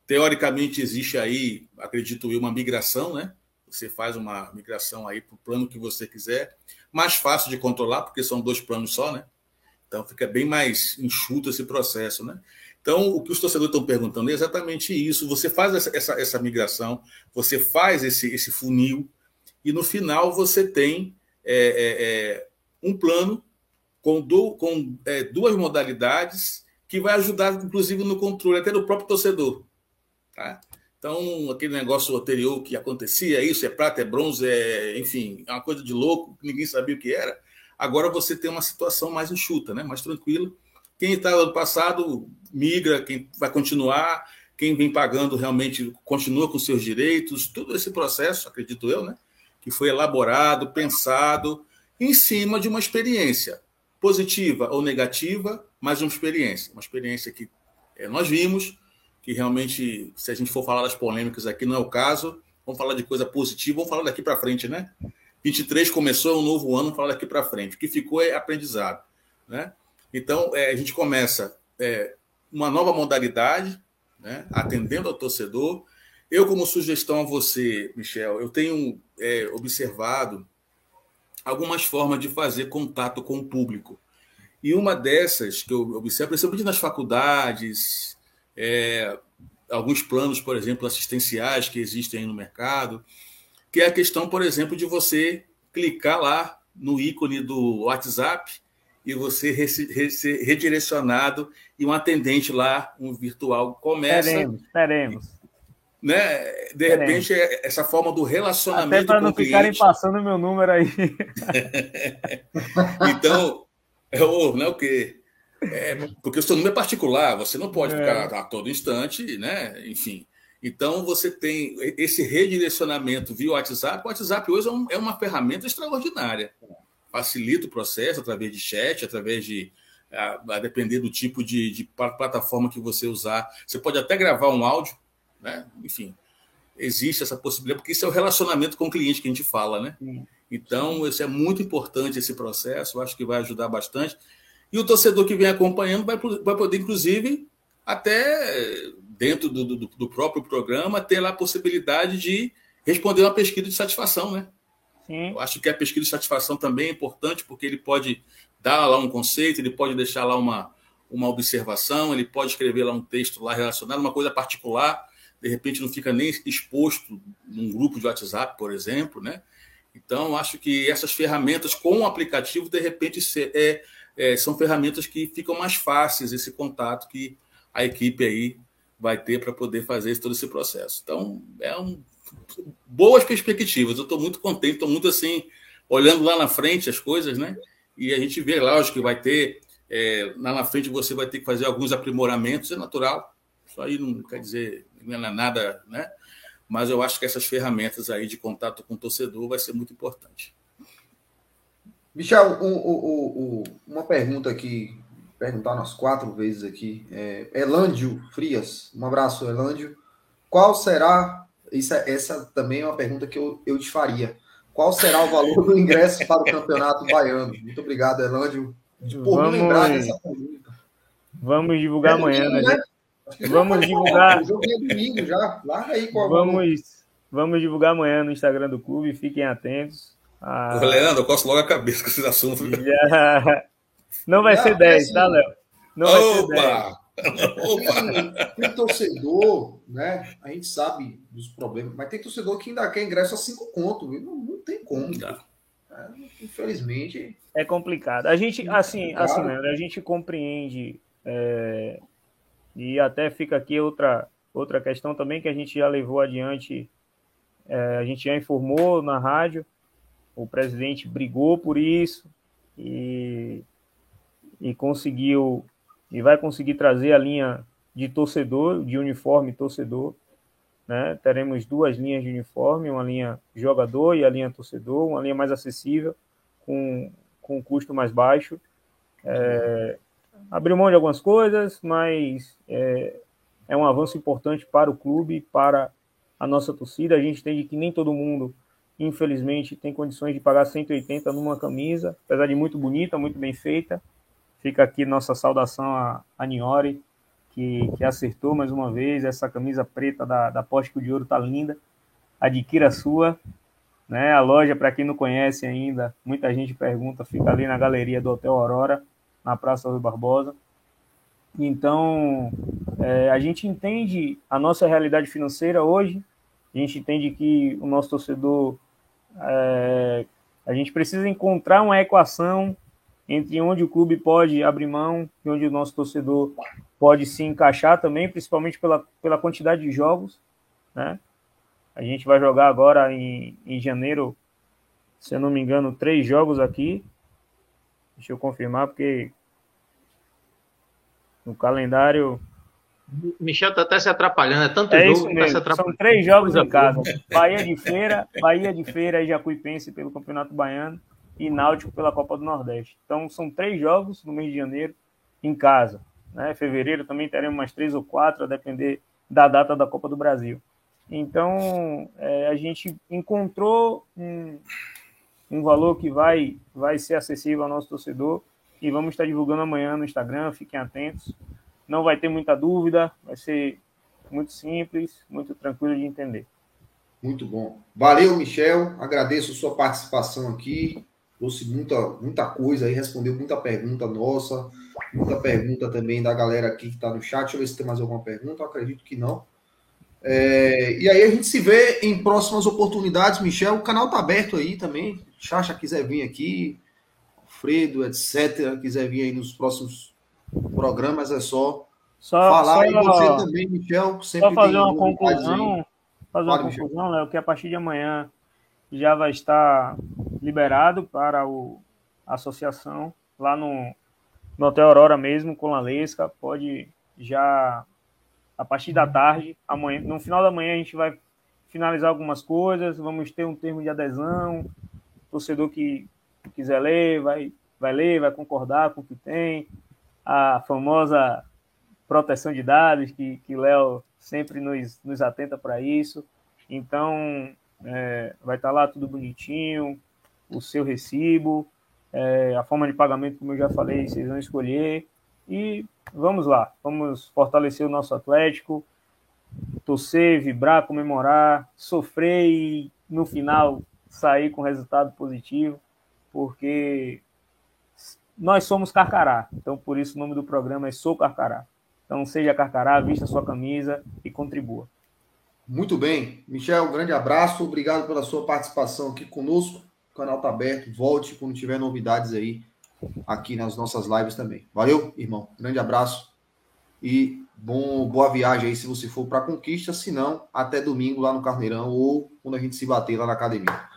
[SPEAKER 2] Teoricamente existe aí, acredito eu, uma migração, né? Você faz uma migração aí para o plano que você quiser. Mais fácil de controlar, porque são dois planos só, né? Então fica bem mais enxuto esse processo, né? Então, o que os torcedores estão perguntando é exatamente isso. Você faz essa, essa, essa migração, você faz esse, esse funil, e no final você tem é, é, é, um plano com, do, com é, duas modalidades que vai ajudar, inclusive, no controle até do próprio torcedor. Tá? Então, aquele negócio anterior que acontecia, isso é prata, é bronze, é, enfim, é uma coisa de louco, ninguém sabia o que era. Agora você tem uma situação mais enxuta, né? mais tranquila. Quem está no passado migra, quem vai continuar, quem vem pagando realmente continua com seus direitos, todo esse processo, acredito eu, né? Que foi elaborado, pensado em cima de uma experiência positiva ou negativa, mas uma experiência, uma experiência que é, nós vimos, que realmente, se a gente for falar das polêmicas aqui, não é o caso, vamos falar de coisa positiva, vamos falar daqui para frente, né? 23 começou um novo ano, vamos falar daqui para frente. O que ficou é aprendizado, né? Então, é, a gente começa é, uma nova modalidade, né? atendendo ao torcedor. Eu, como sugestão a você, Michel, eu tenho é, observado algumas formas de fazer contato com o público. E uma dessas que eu observo, principalmente nas faculdades, é, alguns planos, por exemplo, assistenciais que existem no mercado, que é a questão, por exemplo, de você clicar lá no ícone do WhatsApp e você ser redirecionado e um atendente lá, um virtual, começa.
[SPEAKER 4] Teremos, teremos.
[SPEAKER 2] Né? De repente, é essa forma do relacionamento. Até
[SPEAKER 4] para não ficarem passando meu número aí.
[SPEAKER 2] então, é o, não é o quê? É, porque o seu número é particular, você não pode é. ficar a todo instante, né? Enfim. Então, você tem esse redirecionamento via WhatsApp. O WhatsApp hoje é, um, é uma ferramenta extraordinária facilita o processo através de chat, através de. A, a depender do tipo de, de, plataforma que você usar. Você pode até gravar um áudio, né? Enfim, existe essa possibilidade, porque isso é o relacionamento com o cliente que a gente fala, né? Então, isso é muito importante esse processo, acho que vai ajudar bastante. E o torcedor que vem acompanhando vai, vai poder, inclusive, até dentro do, do, do próprio programa, ter lá a possibilidade de responder uma pesquisa de satisfação, né? Sim. Eu acho que a pesquisa de satisfação também é importante, porque ele pode dar lá um conceito, ele pode deixar lá uma, uma observação, ele pode escrever lá um texto lá relacionado, uma coisa particular, de repente não fica nem exposto num grupo de WhatsApp, por exemplo, né? Então, acho que essas ferramentas com o aplicativo, de repente, é, é, são ferramentas que ficam mais fáceis esse contato que a equipe aí vai ter para poder fazer todo esse processo. Então, é um boas perspectivas. Eu estou muito contente, estou muito assim, olhando lá na frente as coisas, né? E a gente vê, lógico, que vai ter, é, lá na frente você vai ter que fazer alguns aprimoramentos, é natural. Isso aí não quer dizer, não é nada, né? Mas eu acho que essas ferramentas aí de contato com o torcedor vai ser muito importante.
[SPEAKER 1] Michel, uma pergunta aqui, perguntar umas quatro vezes aqui. É, Elândio Frias, um abraço, Elândio. Qual será isso, é, essa também é uma pergunta que eu, eu te faria. Qual será o valor do ingresso para o Campeonato Baiano? Muito obrigado, Elândio, por Vamos... me lembrar dessa pergunta.
[SPEAKER 4] Vamos divulgar é amanhã, né? Vamos divulgar.
[SPEAKER 1] O jogo é domingo já. Larga aí
[SPEAKER 4] qual Vamos, vamos divulgar amanhã no Instagram do clube. Fiquem atentos.
[SPEAKER 2] Ah, Leandro, eu coço logo a cabeça com esses assuntos.
[SPEAKER 4] Já... Não vai já, ser 10, assim, tá, Léo? Não
[SPEAKER 2] Opa! vai ser 10.
[SPEAKER 1] Tem, tem, torcedor, né? A gente sabe dos problemas, mas tem torcedor que ainda quer ingresso a cinco conto, viu? Não, não tem como. É, infelizmente.
[SPEAKER 4] É complicado. A gente, assim, assim, né, a gente compreende é, e até fica aqui outra outra questão também que a gente já levou adiante. É, a gente já informou na rádio. O presidente brigou por isso e, e conseguiu e vai conseguir trazer a linha de torcedor, de uniforme torcedor. Né? Teremos duas linhas de uniforme, uma linha jogador e a linha torcedor, uma linha mais acessível, com, com custo mais baixo. É, abriu mão de algumas coisas, mas é, é um avanço importante para o clube, para a nossa torcida. A gente entende que nem todo mundo, infelizmente, tem condições de pagar 180 numa camisa, apesar de muito bonita, muito bem feita. Fica aqui nossa saudação a, a Niori, que, que acertou mais uma vez. Essa camisa preta da, da Póstico de Ouro tá linda. Adquira a sua. Né? A loja, para quem não conhece ainda, muita gente pergunta, fica ali na galeria do Hotel Aurora, na Praça Rui Barbosa. Então, é, a gente entende a nossa realidade financeira hoje, a gente entende que o nosso torcedor, é, a gente precisa encontrar uma equação entre onde o clube pode abrir mão e onde o nosso torcedor pode se encaixar também, principalmente pela, pela quantidade de jogos, né? A gente vai jogar agora em, em janeiro, se eu não me engano, três jogos aqui. Deixa eu confirmar, porque no calendário.
[SPEAKER 3] Michel tá até se atrapalhando, é tanto
[SPEAKER 4] é
[SPEAKER 3] jogo
[SPEAKER 4] isso
[SPEAKER 3] tá
[SPEAKER 4] mesmo.
[SPEAKER 3] Tá
[SPEAKER 4] São três jogos em casa. Bahia de Feira, Bahia de Feira e Jacuipense pelo Campeonato Baiano e Náutico pela Copa do Nordeste. Então são três jogos no mês de janeiro em casa. Né? Fevereiro também teremos mais três ou quatro, a depender da data da Copa do Brasil. Então é, a gente encontrou um, um valor que vai, vai ser acessível ao nosso torcedor e vamos estar divulgando amanhã no Instagram, fiquem atentos. Não vai ter muita dúvida, vai ser muito simples, muito tranquilo de entender.
[SPEAKER 1] Muito bom. Valeu, Michel. Agradeço sua participação aqui. Trouxe muita, muita coisa aí, respondeu muita pergunta nossa, muita pergunta também da galera aqui que está no chat. Deixa eu ver se tem mais alguma pergunta. Eu acredito que não. É, e aí a gente se vê em próximas oportunidades, Michel. O canal está aberto aí também. Chacha quiser vir aqui, Alfredo, etc., quiser vir aí nos próximos programas, é só, só falar. Só, e você também, Michel,
[SPEAKER 4] sempre Só fazer uma conclusão, fazer uma conclusão, Léo, que a partir de amanhã já vai estar liberado para o, a associação lá no, no Hotel Aurora mesmo, com a Lesca. Pode já, a partir da tarde, amanhã, no final da manhã a gente vai finalizar algumas coisas, vamos ter um termo de adesão, torcedor que quiser ler, vai, vai ler, vai concordar com o que tem. A famosa proteção de dados, que, que Léo sempre nos, nos atenta para isso. Então, é, vai estar tá lá tudo bonitinho, o seu recibo, é, a forma de pagamento, como eu já falei, vocês vão escolher. E vamos lá, vamos fortalecer o nosso Atlético, torcer, vibrar, comemorar, sofrer e no final sair com resultado positivo, porque nós somos Carcará. Então, por isso o nome do programa é Sou Carcará. Então, seja Carcará, vista sua camisa e contribua.
[SPEAKER 1] Muito bem. Michel, um grande abraço. Obrigado pela sua participação aqui conosco. O canal está aberto. Volte quando tiver novidades aí aqui nas nossas lives também. Valeu, irmão. Grande abraço. E bom, boa viagem aí se você for para a conquista. Se não, até domingo lá no Carneirão ou quando a gente se bater lá na academia.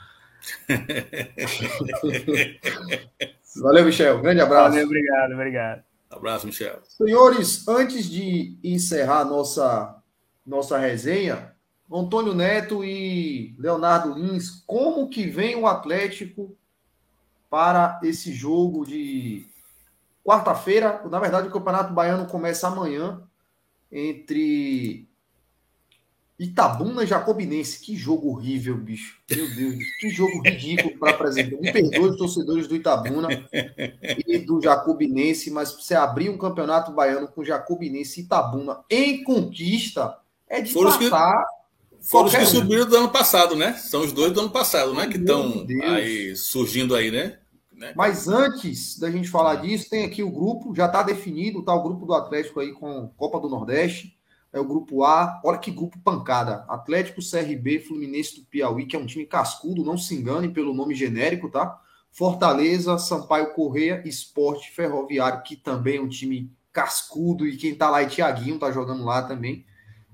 [SPEAKER 1] Valeu, Michel. Grande abraço.
[SPEAKER 4] Valeu, obrigado, obrigado.
[SPEAKER 2] Abraço, Michel.
[SPEAKER 1] Senhores, antes de encerrar nossa, nossa resenha, Antônio Neto e Leonardo Lins, como que vem o Atlético para esse jogo de quarta-feira? Na verdade, o Campeonato Baiano começa amanhã entre Itabuna Jacobinense, que jogo horrível, bicho. Meu Deus, que jogo ridículo para apresentar. Me perdoe os torcedores do Itabuna e do Jacobinense, mas você abrir um campeonato baiano com Jacobinense e Itabuna em conquista é de foram
[SPEAKER 2] matar. Que, foram os que subiram do ano passado, né? São os dois do ano passado, né? Que estão aí surgindo aí, né?
[SPEAKER 1] né? Mas antes da gente falar disso, tem aqui o grupo, já está definido, tá o grupo do Atlético aí com Copa do Nordeste é o grupo A. Olha que grupo pancada. Atlético, CRB, Fluminense do Piauí, que é um time cascudo, não se engane pelo nome genérico, tá? Fortaleza, Sampaio Correia, Esporte Ferroviário, que também é um time cascudo, e quem tá lá é Tiaguinho, tá jogando lá também.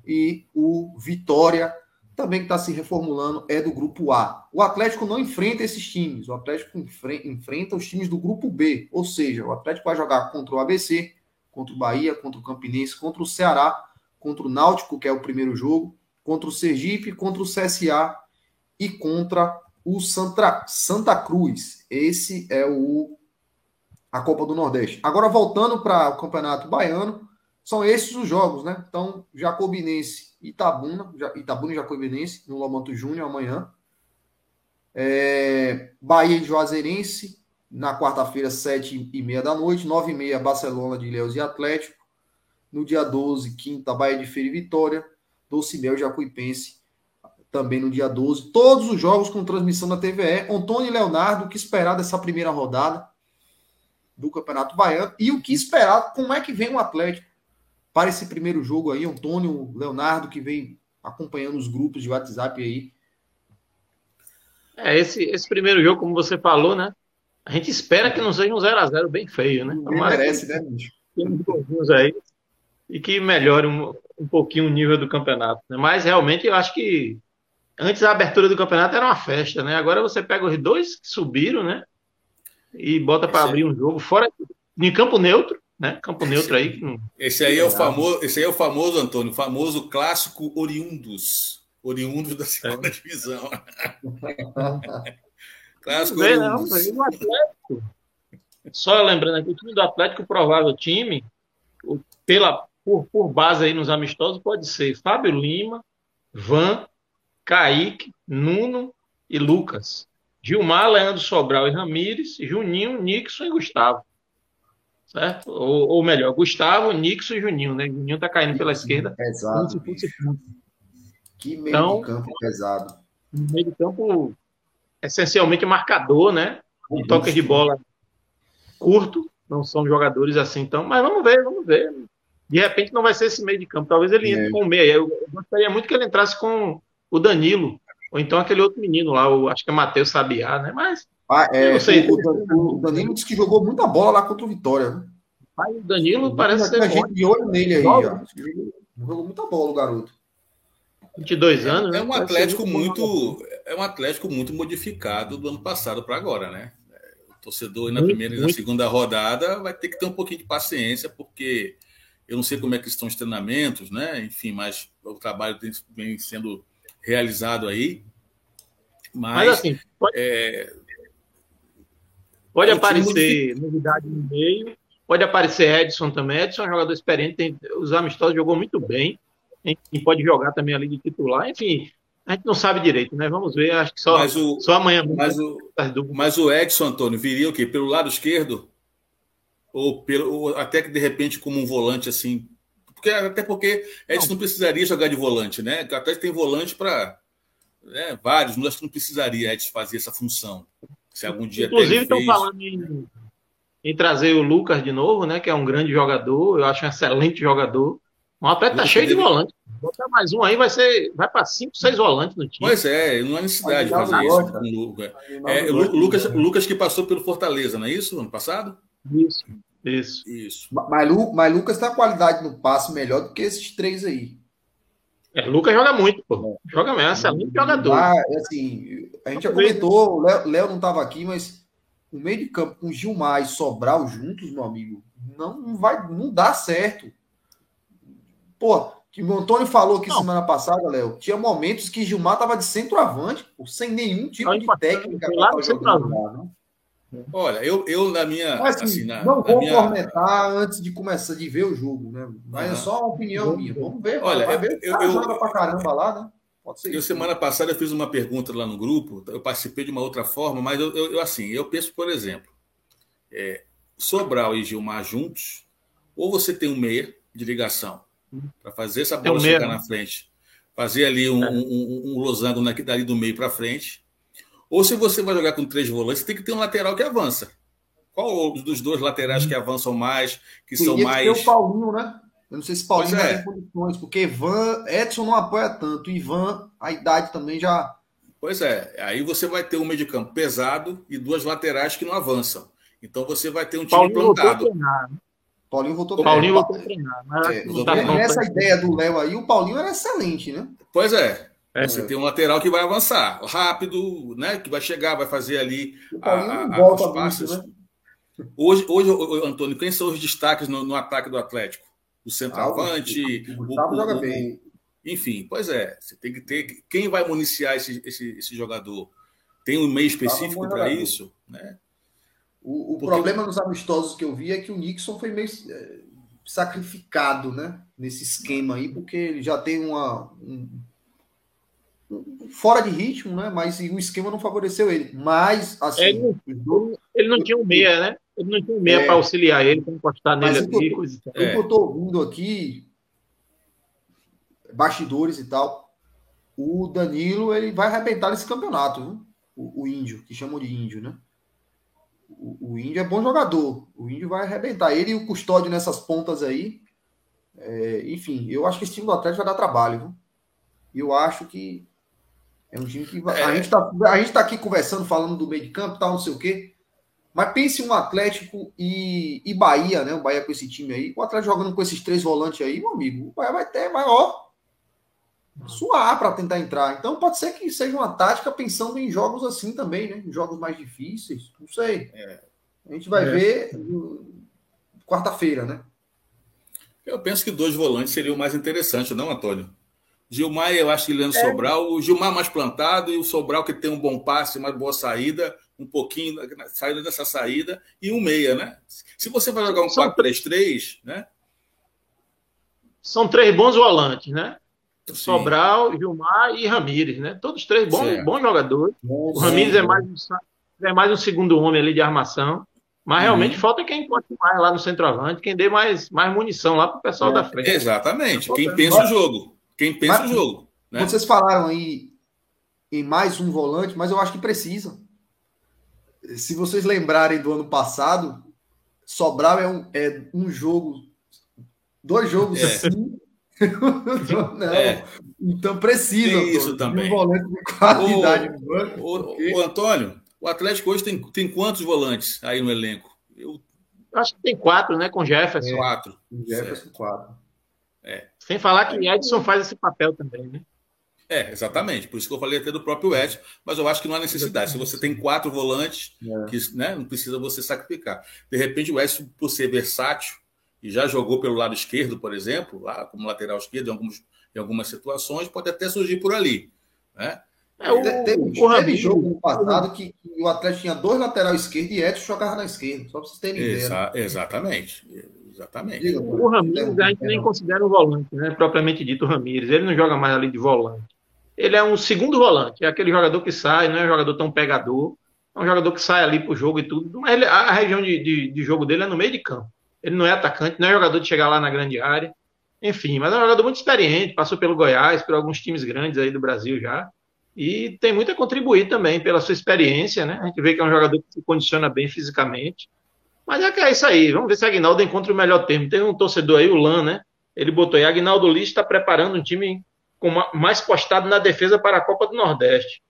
[SPEAKER 1] E o Vitória, também que está se reformulando, é do grupo A. O Atlético não enfrenta esses times, o Atlético enfrenta os times do grupo B, ou seja, o Atlético vai jogar contra o ABC, contra o Bahia, contra o Campinense, contra o Ceará contra o Náutico, que é o primeiro jogo, contra o Sergipe, contra o CSA e contra o Santa, Santa Cruz. Esse é o a Copa do Nordeste. Agora voltando para o Campeonato Baiano, são esses os jogos, né? Então, Jacobinense Itabuna, Itabuna e Jacobinense no Lomanto Júnior amanhã. É, Bahia e Juazeirense na quarta-feira, sete e meia da noite, nove e meia Barcelona de Leus e Atlético. No dia 12, quinta, Bahia de Feira e Vitória. Doce Mel Jacuipense, também no dia 12. Todos os jogos com transmissão na TVE. Antônio e Leonardo, o que esperar dessa primeira rodada do Campeonato Baiano? E o que esperar, como é que vem o Atlético para esse primeiro jogo aí? Antônio, Leonardo, que vem acompanhando os grupos de WhatsApp aí.
[SPEAKER 3] É, esse, esse primeiro jogo, como você falou, né? A gente espera que não seja um 0x0 bem feio, né?
[SPEAKER 1] Ninguém merece, né, bicho?
[SPEAKER 3] Tem uns aí e que melhore um, um pouquinho o nível do campeonato. Né? Mas realmente eu acho que antes a abertura do campeonato era uma festa, né? Agora você pega os dois que subiram, né? e bota para abrir um jogo fora em campo neutro, né? Campo neutro aí.
[SPEAKER 2] Não... Esse aí é o famoso, esse aí é o famoso Antônio, famoso clássico oriundos, oriundos da segunda é. divisão.
[SPEAKER 3] clássico não, oriundos. Não, Atlético, só lembrando aqui, o time do Atlético, o provável time, pela por, por base aí nos amistosos, pode ser Fábio Lima, Van, Kaique, Nuno e Lucas. Gilmar, Leandro Sobral e Ramires, Juninho, Nixon e Gustavo. Certo? Ou, ou melhor, Gustavo, Nixon e Juninho, né? Juninho tá caindo pela esquerda.
[SPEAKER 1] Pesado. Que meio então, de campo pesado.
[SPEAKER 3] Meio de campo essencialmente marcador, né? Um toque de bola curto, não são jogadores assim, então, mas vamos ver, vamos ver. De repente não vai ser esse meio de campo, talvez ele entre é. com o meio. Eu, gostaria muito que ele entrasse com o Danilo, ou então aquele outro menino lá, o, acho que é Matheus Sabiá, né? Mas.
[SPEAKER 1] Ah, é, não sei. O, o, Danilo disse que jogou muita bola lá contra o Vitória. Né?
[SPEAKER 3] Mas o Danilo parece ser.
[SPEAKER 1] A gente de olho nele aí, ó. Jogou muita bola o garoto.
[SPEAKER 3] 22 anos,
[SPEAKER 2] é, né? É um Atlético muito. É um Atlético muito modificado do ano passado para agora, né? O torcedor na primeira e na segunda rodada vai ter que ter um pouquinho de paciência, porque eu não sei como é que estão os treinamentos, né? Enfim, mas o trabalho vem sendo realizado aí. Mas, mas assim,
[SPEAKER 3] pode, é, pode aparecer de... novidade no meio, pode aparecer Edson também. Edson é um jogador experiente, tem, os amistosos jogou muito bem, e pode jogar também ali de titular. Enfim, a gente não sabe direito, né? Vamos ver, acho que só, o, só amanhã.
[SPEAKER 2] Mas o, mas o Edson, Antônio, viria o quê? Pelo lado esquerdo? Ou, pelo, ou até que de repente como um volante assim. Porque, até porque a gente não. não precisaria jogar de volante, né? Até tem volante para né, vários, mas não precisaria a gente fazer essa função. Se algum dia
[SPEAKER 3] Inclusive, estão falando em, em, trazer o Lucas de novo, né? Que é um grande jogador, eu acho um excelente jogador. O Atlético tá cheio dele... de volante. Botar mais um aí, vai ser. Vai para cinco, seis volantes no time.
[SPEAKER 2] Pois é, não há necessidade de fazer isso com o Lucas. É, Lucas, Lucas que passou pelo Fortaleza, não é isso? Ano passado?
[SPEAKER 3] Isso. Isso.
[SPEAKER 1] Isso. Mas, mas Lucas tem a qualidade no passe melhor do que esses três aí.
[SPEAKER 3] É, Lucas joga muito, pô. Joga mesmo, excelente jogador.
[SPEAKER 1] Ah, assim, a gente já comentou, o Léo não estava aqui, mas o meio de campo com Gilmar e Sobral juntos, meu amigo, não, não vai, não dá certo. Pô, que o Antônio falou aqui não. semana passada, Léo, tinha momentos que Gilmar tava de centroavante, sem nenhum tipo de técnica.
[SPEAKER 3] Lá no centroavante.
[SPEAKER 2] Olha, eu, eu na minha.
[SPEAKER 1] Mas, assim, assim, na, não vou minha... comentar antes de começar de ver o jogo, né? Mas uhum. é só uma opinião minha. Vamos ver.
[SPEAKER 2] Olha, vai ver. Eu, eu,
[SPEAKER 1] joga pra caramba lá, né?
[SPEAKER 2] Pode ser. Eu, isso, semana né? passada, eu fiz uma pergunta lá no grupo, eu participei de uma outra forma, mas eu, eu assim, eu penso, por exemplo, é, Sobral e Gilmar juntos, ou você tem um meia de ligação para fazer essa bola chegar na frente, fazer ali um, é. um, um, um losango dali do meio para frente ou se você vai jogar com três volantes, tem que ter um lateral que avança. Qual dos dois laterais que avançam mais, que são mais.
[SPEAKER 1] Tem o Paulinho, né? Eu não sei se Paulinho é. tem condições, porque Ivan, Edson não apoia tanto. Ivan, a idade também já.
[SPEAKER 2] Pois é, aí você vai ter um meio de campo pesado e duas laterais que não avançam. Então você vai ter um time Paulinho plantado.
[SPEAKER 1] Paulinho voltou
[SPEAKER 3] Paulinho voltou a treinar. Mas
[SPEAKER 1] é, tá essa ideia do Léo aí, o Paulinho era excelente, né?
[SPEAKER 2] Pois é. É, você tem um lateral que vai avançar rápido, né? Que vai chegar, vai fazer ali
[SPEAKER 1] a, a, os. Muito,
[SPEAKER 2] né? Hoje, hoje, Antônio, quem são os destaques no, no ataque do Atlético? O centroavante, ah, o, o, joga bem. enfim, pois é, você tem que ter quem vai municiar esse, esse, esse jogador. Tem um meio específico para isso, né?
[SPEAKER 1] O, o Porque... problema nos amistosos que eu vi é que o Nixon foi meio é, sacrificado, né? Nesse esquema aí, porque ele já tem uma, um, fora de ritmo, né? Mas o esquema não favoreceu ele. Mas, assim.
[SPEAKER 3] Ele não, ele não tinha um meia, né? Ele não tinha um meia é, para auxiliar ele, para encostar nele aqui.
[SPEAKER 1] O que eu estou ouvindo aqui, bastidores e tal, o Danilo ele vai arrebentar nesse campeonato, viu? O, o índio, que chamam de índio, né? O, o, índio é bom jogador. O índio vai arrebentar. Ele e o custódio nessas pontas aí. É, enfim, eu acho que esse time do Atlético vai dar trabalho. Viu? Eu acho que é um time que. É. A, gente tá, a gente tá aqui conversando, falando do meio de campo, tal, não sei o quê. Mas pense um Atlético e, e Bahia, né? O Bahia com esse time aí. O Atlético jogando com esses três volantes aí, meu amigo. O Bahia vai ter maior suar para tentar entrar. Então pode ser que seja uma tática pensando em jogos assim também, né? Em jogos mais difíceis. Não sei.
[SPEAKER 2] É.
[SPEAKER 1] A gente vai é. ver quarta-feira, né?
[SPEAKER 2] Eu penso que dois volantes seriam mais interessantes, não, Antônio? Gilmar, eu acho que Leandro é. Sobral, o Gilmar mais plantado e o Sobral que tem um bom passe, uma boa saída, um pouquinho saída dessa saída e um meia, né? Se você vai jogar um 4-3-3, né?
[SPEAKER 3] São três bons volantes, né? Sim. Sobral, Gilmar e Ramires, né? Todos três bons, bons jogadores. Bom, o Ramires é mais, é mais um segundo homem ali de armação. Mas realmente uhum. falta quem pode mais lá no centroavante, quem dê mais, mais munição lá para o pessoal é, da frente.
[SPEAKER 2] Exatamente. Quem pensa o jogo. Quem pensa mas, o jogo.
[SPEAKER 1] Né? Vocês falaram aí em mais um volante, mas eu acho que precisa. Se vocês lembrarem do ano passado, Sobral é um, é um jogo, dois jogos é. assim. Não, é. Então precisa
[SPEAKER 2] isso também.
[SPEAKER 1] um volante de qualidade
[SPEAKER 2] o, no banco. O, porque... o Antônio, o Atlético hoje tem, tem quantos volantes aí no elenco?
[SPEAKER 3] Eu acho que tem quatro, né? Com Jefferson.
[SPEAKER 2] É, quatro.
[SPEAKER 1] Jefferson, certo. quatro.
[SPEAKER 3] É. Sem falar que Edson faz esse papel também, né?
[SPEAKER 2] É, exatamente. Por isso que eu falei até do próprio Edson, mas eu acho que não há necessidade. Se você tem quatro volantes, é. que né, não precisa você sacrificar. De repente, o Edson, por ser versátil, e já jogou pelo lado esquerdo, por exemplo, lá como lateral esquerdo, em, alguns, em algumas situações, pode até surgir por ali. Né?
[SPEAKER 1] É, o, teve, o teve jogo no passado que, que, o Atlético tinha dois lateral esquerdo e Edson jogava na esquerda, só para vocês terem ideia. Exa
[SPEAKER 2] exatamente. Exatamente.
[SPEAKER 3] O Ramires a gente nem considera um volante, né? Propriamente dito, o Ramires. Ele não joga mais ali de volante. Ele é um segundo volante, é aquele jogador que sai, não é um jogador tão pegador, é um jogador que sai ali pro jogo e tudo, mas ele, a região de, de, de, jogo dele é no meio de campo. Ele não é atacante, não é jogador de chegar lá na grande área, enfim, mas é um jogador muito experiente, passou pelo Goiás, por alguns times grandes aí do Brasil já, e tem muito a contribuir também pela sua experiência, né? A gente vê que é um jogador que se condiciona bem fisicamente, mas é que é isso aí. Vamos ver se Agnaldo encontra o melhor termo. Tem um torcedor aí, o Lan, né? Ele botou aí, Agnaldo Liz está preparando um time com mais postado na defesa para a Copa do Nordeste.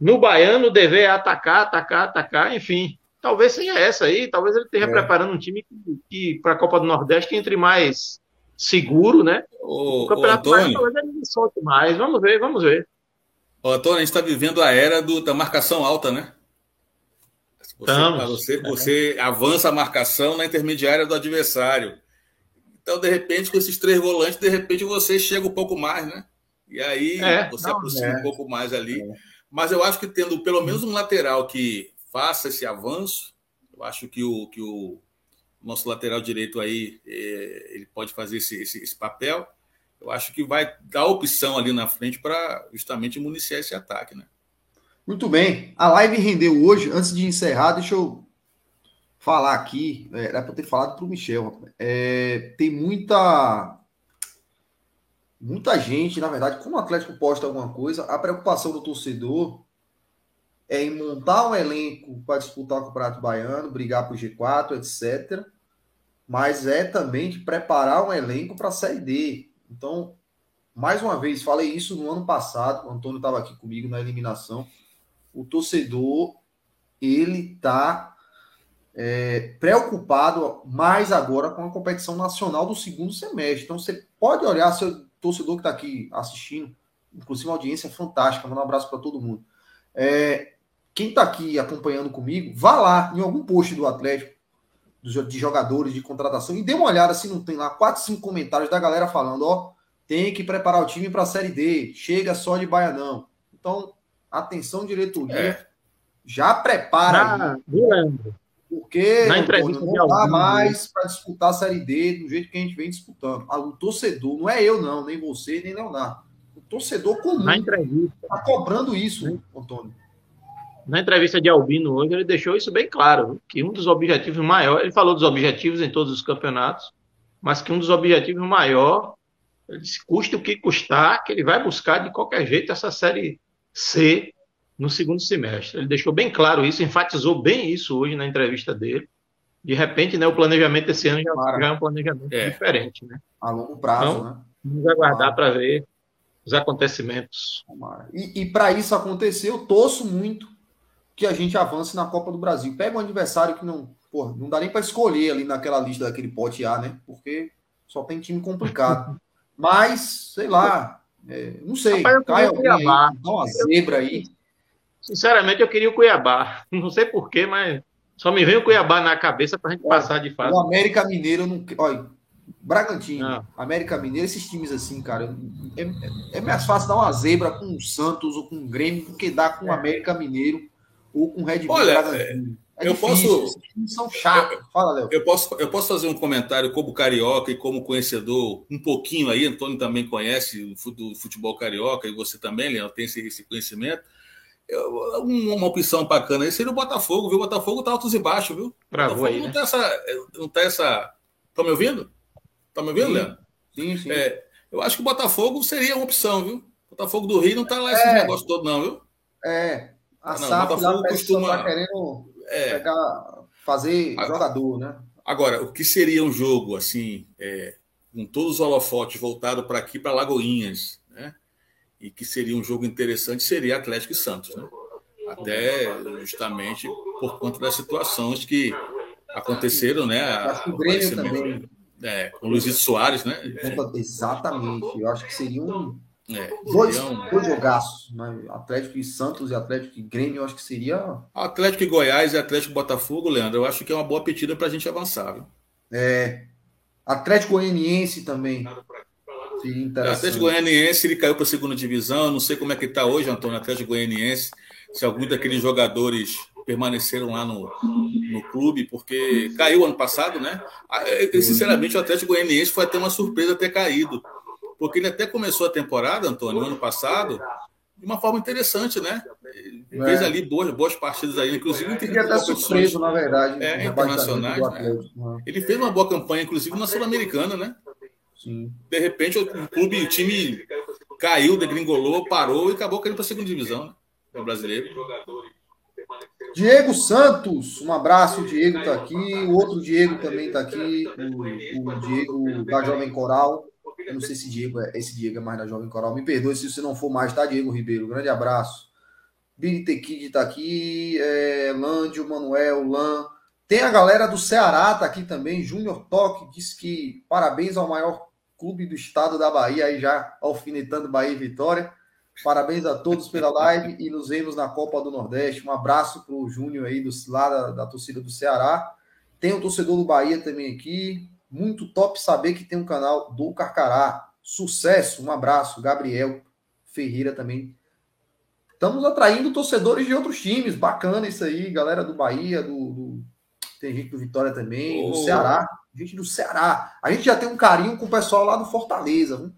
[SPEAKER 3] No Baiano, o dever é atacar, atacar, atacar, enfim. Talvez seja essa aí, talvez ele esteja é. preparando um time que, que para a Copa do Nordeste entre mais seguro, né?
[SPEAKER 2] O, o Campeonato o Antônio, talvez
[SPEAKER 3] ele solte mais. Vamos ver, vamos ver.
[SPEAKER 2] Ô, Antônio, a gente está vivendo a era do, da marcação alta, né? Você, você, você avança a marcação na intermediária do adversário. Então, de repente, com esses três volantes, de repente você chega um pouco mais, né? E aí é, você não, aproxima é. um pouco mais ali. É. Mas eu acho que tendo pelo menos um lateral que faça esse avanço, eu acho que o, que o nosso lateral direito aí é, ele pode fazer esse, esse, esse, papel. Eu acho que vai dar opção ali na frente para justamente municiar esse ataque, né?
[SPEAKER 1] Muito bem. A live rendeu hoje. Antes de encerrar, deixa eu falar aqui. É, era para ter falado para o Michel. É, tem muita. Muita gente, na verdade, como o Atlético posta alguma coisa, a preocupação do torcedor é em montar um elenco para disputar o Campeonato Baiano, brigar para o G4, etc. Mas é também de preparar um elenco para a Série D. Então, mais uma vez, falei isso no ano passado, o Antônio estava aqui comigo na eliminação o torcedor ele está é, preocupado mais agora com a competição nacional do segundo semestre. Então você pode olhar seu torcedor que está aqui assistindo, inclusive uma audiência fantástica. Manda um abraço para todo mundo. É, quem está aqui acompanhando comigo, vá lá em algum post do Atlético de jogadores de contratação e dê uma olhada se não tem lá quatro, cinco comentários da galera falando, ó, tem que preparar o time para a Série D, chega só de Baianão. Então, Atenção, diretoria. É. Já prepara. Porque Na entrevista não dá mais para disputar a Série D do jeito que a gente vem disputando. Ah, o torcedor, não é eu, não, nem você, nem Leonardo. O torcedor comum está cobrando isso, né? Antônio.
[SPEAKER 3] Na entrevista de Albino hoje, ele deixou isso bem claro, que um dos objetivos maiores, ele falou dos objetivos em todos os campeonatos, mas que um dos objetivos maior, ele disse, custe o que custar, que ele vai buscar de qualquer jeito essa série C no segundo semestre. Ele deixou bem claro isso, enfatizou bem isso hoje na entrevista dele. De repente, né, o planejamento esse ano já, já é um planejamento é. diferente. Né?
[SPEAKER 1] A longo prazo, então, né?
[SPEAKER 3] Vamos aguardar para ver os acontecimentos.
[SPEAKER 1] E, e para isso acontecer, eu torço muito que a gente avance na Copa do Brasil. Pega um adversário que não, porra, não dá nem para escolher ali naquela lista daquele pote A, né? Porque só tem time complicado. Mas, sei lá, é, não sei. Rapaz, cai alguém aí, dá uma zebra aí.
[SPEAKER 3] Sinceramente, eu queria o Cuiabá. Não sei porquê, mas Só me vem o Cuiabá na cabeça para a gente passar de fase.
[SPEAKER 1] O América Mineiro não. Olha, Bragantino, não. América Mineiro, esses times assim, cara, é, é, mais fácil dar uma zebra com o Santos ou com o Grêmio do que dar com o América Mineiro ou com o Red Bull
[SPEAKER 2] Olha, Bragantino. É eu posso.
[SPEAKER 1] são chatos. Fala, Léo.
[SPEAKER 2] Eu posso, eu posso fazer um comentário como carioca e como conhecedor, um pouquinho aí. Antônio também conhece do futebol carioca e você também, Leandro, tem esse conhecimento. Eu, uma opção bacana aí seria o Botafogo, viu? O Botafogo tá altos e baixos, viu?
[SPEAKER 3] Bravo aí,
[SPEAKER 2] não
[SPEAKER 3] né?
[SPEAKER 2] tá essa. Não tá essa. Tá me ouvindo? Tá me ouvindo, sim. Leandro?
[SPEAKER 1] Sim, sim.
[SPEAKER 2] É, eu acho que o Botafogo seria uma opção, viu? O Botafogo do Rio não tá lá esse é. negócio todo, não, viu?
[SPEAKER 1] É. A não, SAF lá costuma... tá querendo é. pegar, fazer agora, jogador, né?
[SPEAKER 2] Agora, o que seria um jogo assim, é, com todos os holofotes voltados para aqui, para Lagoinhas, né? E que seria um jogo interessante, seria Atlético e Santos, né? Até justamente por conta das situações que aconteceram, né?
[SPEAKER 1] Acho que o Grêmio também.
[SPEAKER 2] É, com o Luizito Soares, né?
[SPEAKER 1] Exatamente. Eu acho que seria um é, dois, um... dois jogaços, né? Atlético e Santos e Atlético e Grêmio, eu acho que seria.
[SPEAKER 2] Atlético e Goiás e Atlético e Botafogo, Leandro, eu acho que é uma boa pedida para a gente avançar. Viu?
[SPEAKER 1] É. Atlético Goianiense também.
[SPEAKER 2] Interessante. Atlético Goianiense ele caiu para a segunda divisão. Eu não sei como é que está hoje, Antônio, Atlético Goianiense. Se algum daqueles jogadores permaneceram lá no, no clube, porque caiu ano passado, né? Ah, é, sinceramente, o Atlético Goianiense foi até uma surpresa ter caído porque ele até começou a temporada, Antônio, ano passado, de uma forma interessante, né? É. Fez ali boas, boas partidas aí, inclusive.
[SPEAKER 1] Ele até surpreso, na verdade.
[SPEAKER 2] É, internacionais. Né? né? Ele fez uma boa campanha, inclusive na Sul-Americana, né?
[SPEAKER 1] Sim.
[SPEAKER 2] De repente, o clube, o time caiu, degringolou, parou e acabou caindo para a segunda divisão, né? O brasileiro.
[SPEAKER 1] Diego Santos, um abraço, o Diego está aqui, o outro Diego também está aqui, o, o Diego da Jovem Coral. Eu não sei se Diego é, esse Diego é mais da Jovem Coral. Me perdoe se você não for mais, tá, Diego Ribeiro? Grande abraço. Billy Tequid tá aqui, é, Lândio, Manuel, Lan. Tem a galera do Ceará, tá aqui também. Júnior Toque diz que parabéns ao maior clube do estado da Bahia, aí já alfinetando Bahia e Vitória. Parabéns a todos pela live e nos vemos na Copa do Nordeste. Um abraço pro Júnior aí, do, lá da, da torcida do Ceará. Tem o torcedor do Bahia também aqui. Muito top saber que tem um canal do Carcará. Sucesso, um abraço. Gabriel Ferreira também. Estamos atraindo torcedores de outros times. Bacana isso aí, galera do Bahia, do, do... tem gente do Vitória também, oh. do Ceará. Gente do Ceará. A gente já tem um carinho com o pessoal lá do Fortaleza. Viu?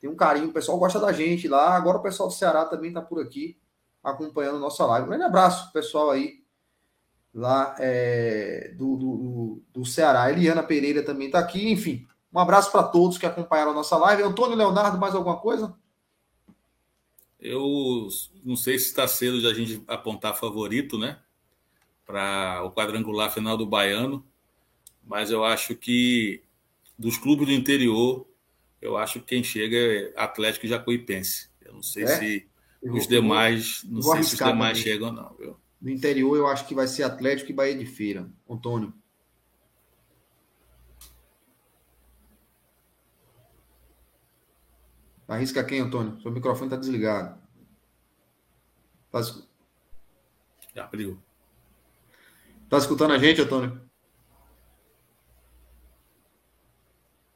[SPEAKER 1] Tem um carinho, o pessoal gosta da gente lá. Agora o pessoal do Ceará também está por aqui acompanhando nossa live. Um grande abraço, pessoal aí lá é, do, do, do, Ceará. Eliana Pereira também está aqui. Enfim, um abraço para todos que acompanharam a nossa live. Antônio Leonardo, mais alguma coisa?
[SPEAKER 2] Eu não sei se está cedo de a gente apontar favorito, né? Para o quadrangular final do Baiano, mas eu acho que dos clubes do interior, eu acho que quem chega é Atlético e Jacuipense. Eu não sei é? se eu os vou, demais, não sei se os demais também. chegam, não. Viu?
[SPEAKER 1] Do interior, eu acho que vai ser Atlético e Bahia de Feira. Antônio. Arrisca quem, Antônio? Seu microfone está desligado. Tá...
[SPEAKER 2] Já abriu.
[SPEAKER 1] Tá escutando a gente, Antônio?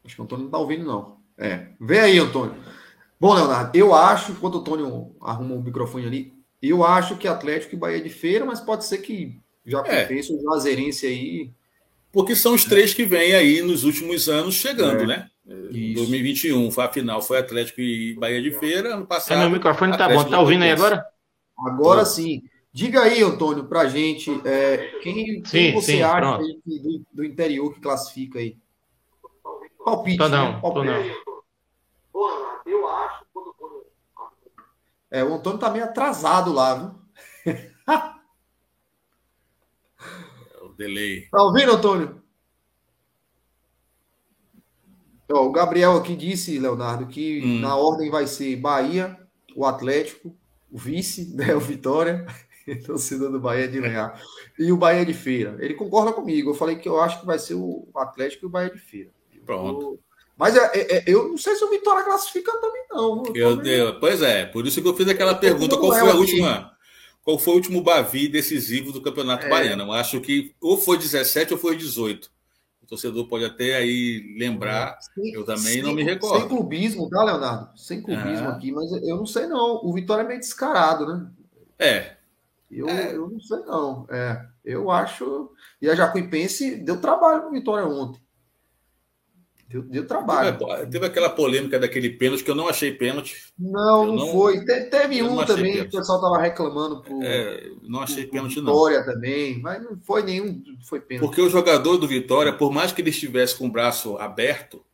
[SPEAKER 1] Acho que o Antônio não está ouvindo, não. É. Vem aí, Antônio. Bom, Leonardo, eu acho, enquanto o Antônio arruma o microfone ali, eu acho que Atlético e Bahia de Feira, mas pode ser que já é. pense o Juazeirense aí.
[SPEAKER 2] Porque são os três que vêm aí nos últimos anos chegando, é. né? Em 2021, foi a final, foi Atlético e Bahia de Feira. Ano passado. É,
[SPEAKER 3] meu microfone tá bom, tá ouvindo aí agora?
[SPEAKER 1] Agora sim. Diga aí, Antônio, pra gente, é, quem, quem você sim, acha do, do, interior que classifica aí?
[SPEAKER 3] Palpite, tô não, né? Palpite. Tô não.
[SPEAKER 1] Eu é, o Antônio tá meio atrasado lá, viu?
[SPEAKER 2] é o delay.
[SPEAKER 1] Tá ouvindo, Antônio? Ó, o Gabriel aqui disse, Leonardo, que hum. na ordem vai ser Bahia, o Atlético, o vice, né, o Vitória, torcida do Bahia de ganhar, e o Bahia de Feira. Ele concorda comigo. Eu falei que eu acho que vai ser o Atlético e o Bahia de Feira.
[SPEAKER 2] Pronto.
[SPEAKER 1] Mas é, é, é, eu não sei se o Vitória classifica também, não.
[SPEAKER 2] Eu, eu, pois é, por isso que eu fiz aquela pergunta: qual foi a última? qual foi o último Bavi decisivo do Campeonato é. Baiano. Eu acho que ou foi 17 ou foi 18. O torcedor pode até aí lembrar. Sem, eu também sem, não me recordo.
[SPEAKER 1] Sem clubismo, tá, Leonardo? Sem clubismo aqui, mas eu não sei não. O Vitória é meio descarado, né?
[SPEAKER 2] É.
[SPEAKER 1] Eu, é. eu não sei não. É, eu acho. E a Jacuipense deu trabalho para o Vitória ontem. Deu, deu trabalho.
[SPEAKER 2] Teve, teve, aquela polêmica daquele pênalti que eu não achei pênalti.
[SPEAKER 1] Não, não, não, foi. Te, teve um também que o pessoal estava reclamando. Pro,
[SPEAKER 2] é, não achei pro, pênalti,
[SPEAKER 1] não. Vitória também, mas não foi nenhum. Foi pênalti.
[SPEAKER 2] Porque o jogador do Vitória, por mais que ele estivesse com o braço aberto,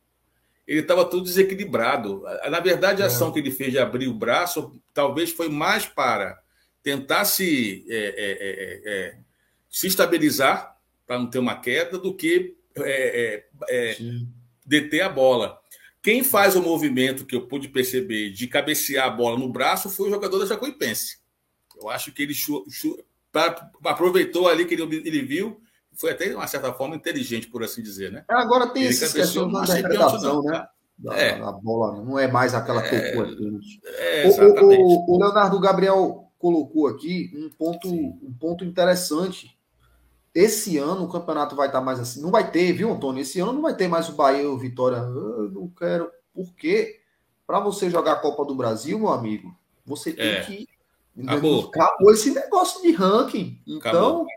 [SPEAKER 2] ele estava tudo desequilibrado. Na verdade, a é. ação que ele fez de abrir o braço talvez foi mais para tentar se, é, é, é, é se estabilizar para não ter uma queda do que deter a bola. Quem faz o movimento que eu pude perceber de cabecear a bola no braço foi o jogador da Jacuipense. Eu acho que ele aproveitou ali que ele, ele viu, foi até de uma certa forma inteligente, por assim dizer, né?
[SPEAKER 1] Agora tem esse questão da interpretação, né? Da, é. A bola não é mais aquela que é, é, exatamente. O, o, o, Leonardo Gabriel colocou aqui um ponto, um ponto interessante esse ano o campeonato vai estar mais assim. Não vai ter, viu, Antônio? Esse ano não vai ter mais o Bahia e o Vitória. Eu não quero. Por quê? Para você jogar a Copa do Brasil, meu amigo, você tem é. que.
[SPEAKER 2] Acabou.
[SPEAKER 1] Acabou esse negócio de ranking. Então, Acabou.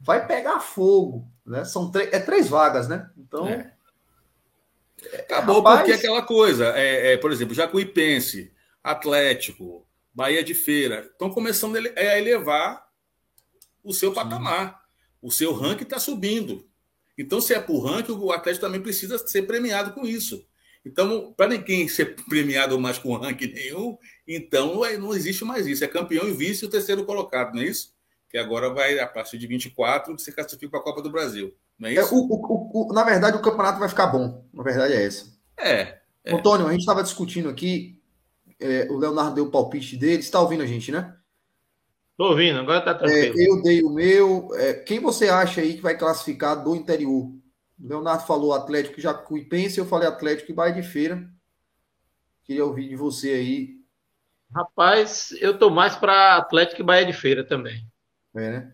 [SPEAKER 1] vai pegar fogo. Né? São é três vagas, né? Então. É.
[SPEAKER 2] Acabou Rapaz... porque é aquela coisa. É, é, por exemplo, Jacuipense, Atlético, Bahia de Feira, estão começando a elevar o seu Sim. patamar. O seu ranking está subindo. Então, se é por ranking, o Atlético também precisa ser premiado com isso. Então, para ninguém ser premiado mais com ranking nenhum, então não existe mais isso. É campeão e vice o terceiro colocado, não é isso? Que agora vai, a partir de 24, se classifica para a Copa do Brasil. Não é, é isso?
[SPEAKER 1] É, o, o, o, na verdade, o campeonato vai ficar bom. Na verdade, é essa.
[SPEAKER 2] É.
[SPEAKER 1] é. Antônio, a gente estava discutindo aqui. É, o Leonardo deu o palpite dele. Você está ouvindo a gente, né?
[SPEAKER 3] Estou ouvindo, agora está tranquilo.
[SPEAKER 1] É, eu dei o meu. É, quem você acha aí que vai classificar do interior? O Leonardo falou Atlético Jacuipense, eu falei Atlético e Bahia de Feira. Queria ouvir de você aí.
[SPEAKER 3] Rapaz, eu estou mais para Atlético e Bahia de Feira também.
[SPEAKER 1] É, né?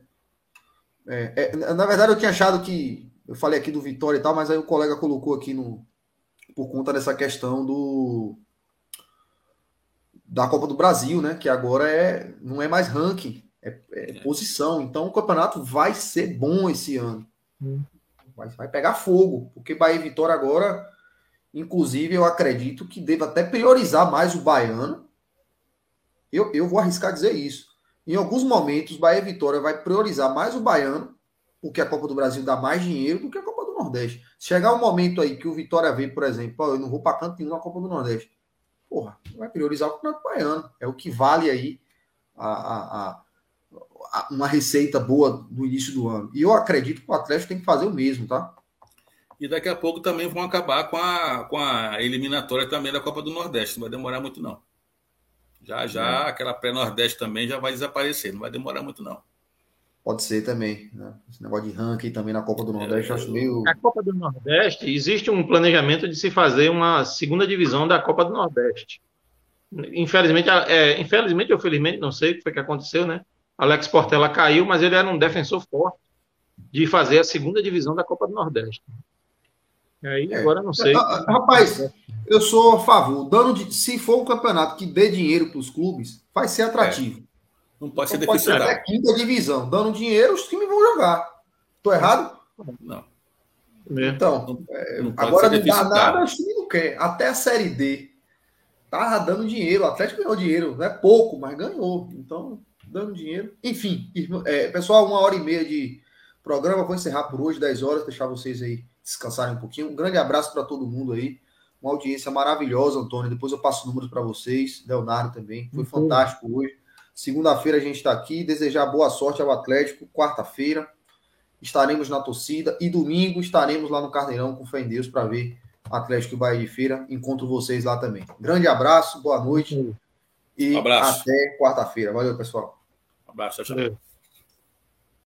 [SPEAKER 1] É, é, na verdade, eu tinha achado que. Eu falei aqui do Vitória e tal, mas aí o colega colocou aqui no. Por conta dessa questão do da Copa do Brasil, né? Que agora é, não é mais ranking, é, é, é. posição. Então o campeonato vai ser bom esse ano. Hum. Vai, vai pegar fogo, porque Bahia e Vitória agora, inclusive, eu acredito que deva até priorizar mais o baiano. Eu, eu vou arriscar dizer isso. Em alguns momentos, Bahia e Vitória vai priorizar mais o baiano, porque a Copa do Brasil dá mais dinheiro do que a Copa do Nordeste. Se chegar um momento aí que o Vitória vê, por exemplo, eu não vou para canto nenhum na Copa do Nordeste porra, vai priorizar o Campeonato Baiano. É o que vale aí a, a, a, uma receita boa no início do ano. E eu acredito que o Atlético tem que fazer o mesmo, tá?
[SPEAKER 2] E daqui a pouco também vão acabar com a, com a eliminatória também da Copa do Nordeste. Não vai demorar muito, não. Já, já, é. aquela pré-Nordeste também já vai desaparecer. Não vai demorar muito, não.
[SPEAKER 1] Pode ser também. Né? Esse negócio de ranking também na Copa do Nordeste, é, acho meio.
[SPEAKER 3] Na Copa do Nordeste, existe um planejamento de se fazer uma segunda divisão da Copa do Nordeste. Infelizmente, é, infelizmente ou felizmente, não sei o que foi que aconteceu, né? Alex Portela caiu, mas ele era um defensor forte de fazer a segunda divisão da Copa do Nordeste. E aí, é. agora não sei.
[SPEAKER 1] Rapaz, eu sou a favor. Dando de, se for um campeonato que dê dinheiro para os clubes, vai ser atrativo. É.
[SPEAKER 2] Não pode ser pode ser
[SPEAKER 1] até quinta divisão. Dando dinheiro, os times vão jogar. Tô errado?
[SPEAKER 2] Não.
[SPEAKER 1] Então, não, é, não agora não dá nada, os times não quer. Até a Série D tá dando dinheiro. O Atlético ganhou dinheiro. Não é pouco, mas ganhou. Então, dando dinheiro. Enfim, é, pessoal, uma hora e meia de programa. Vou encerrar por hoje, 10 horas, deixar vocês aí descansarem um pouquinho. Um grande abraço para todo mundo aí. Uma audiência maravilhosa, Antônio. Depois eu passo números para vocês. Leonardo também. Foi uhum. fantástico hoje. Segunda-feira a gente está aqui. Desejar boa sorte ao Atlético. Quarta-feira estaremos na torcida. E domingo estaremos lá no Carneirão com fé em Deus para ver Atlético e Bahia de Feira. Encontro vocês lá também. Grande abraço, boa noite. E abraço. até quarta-feira. Valeu, pessoal.
[SPEAKER 2] Um abraço, tchau, tchau.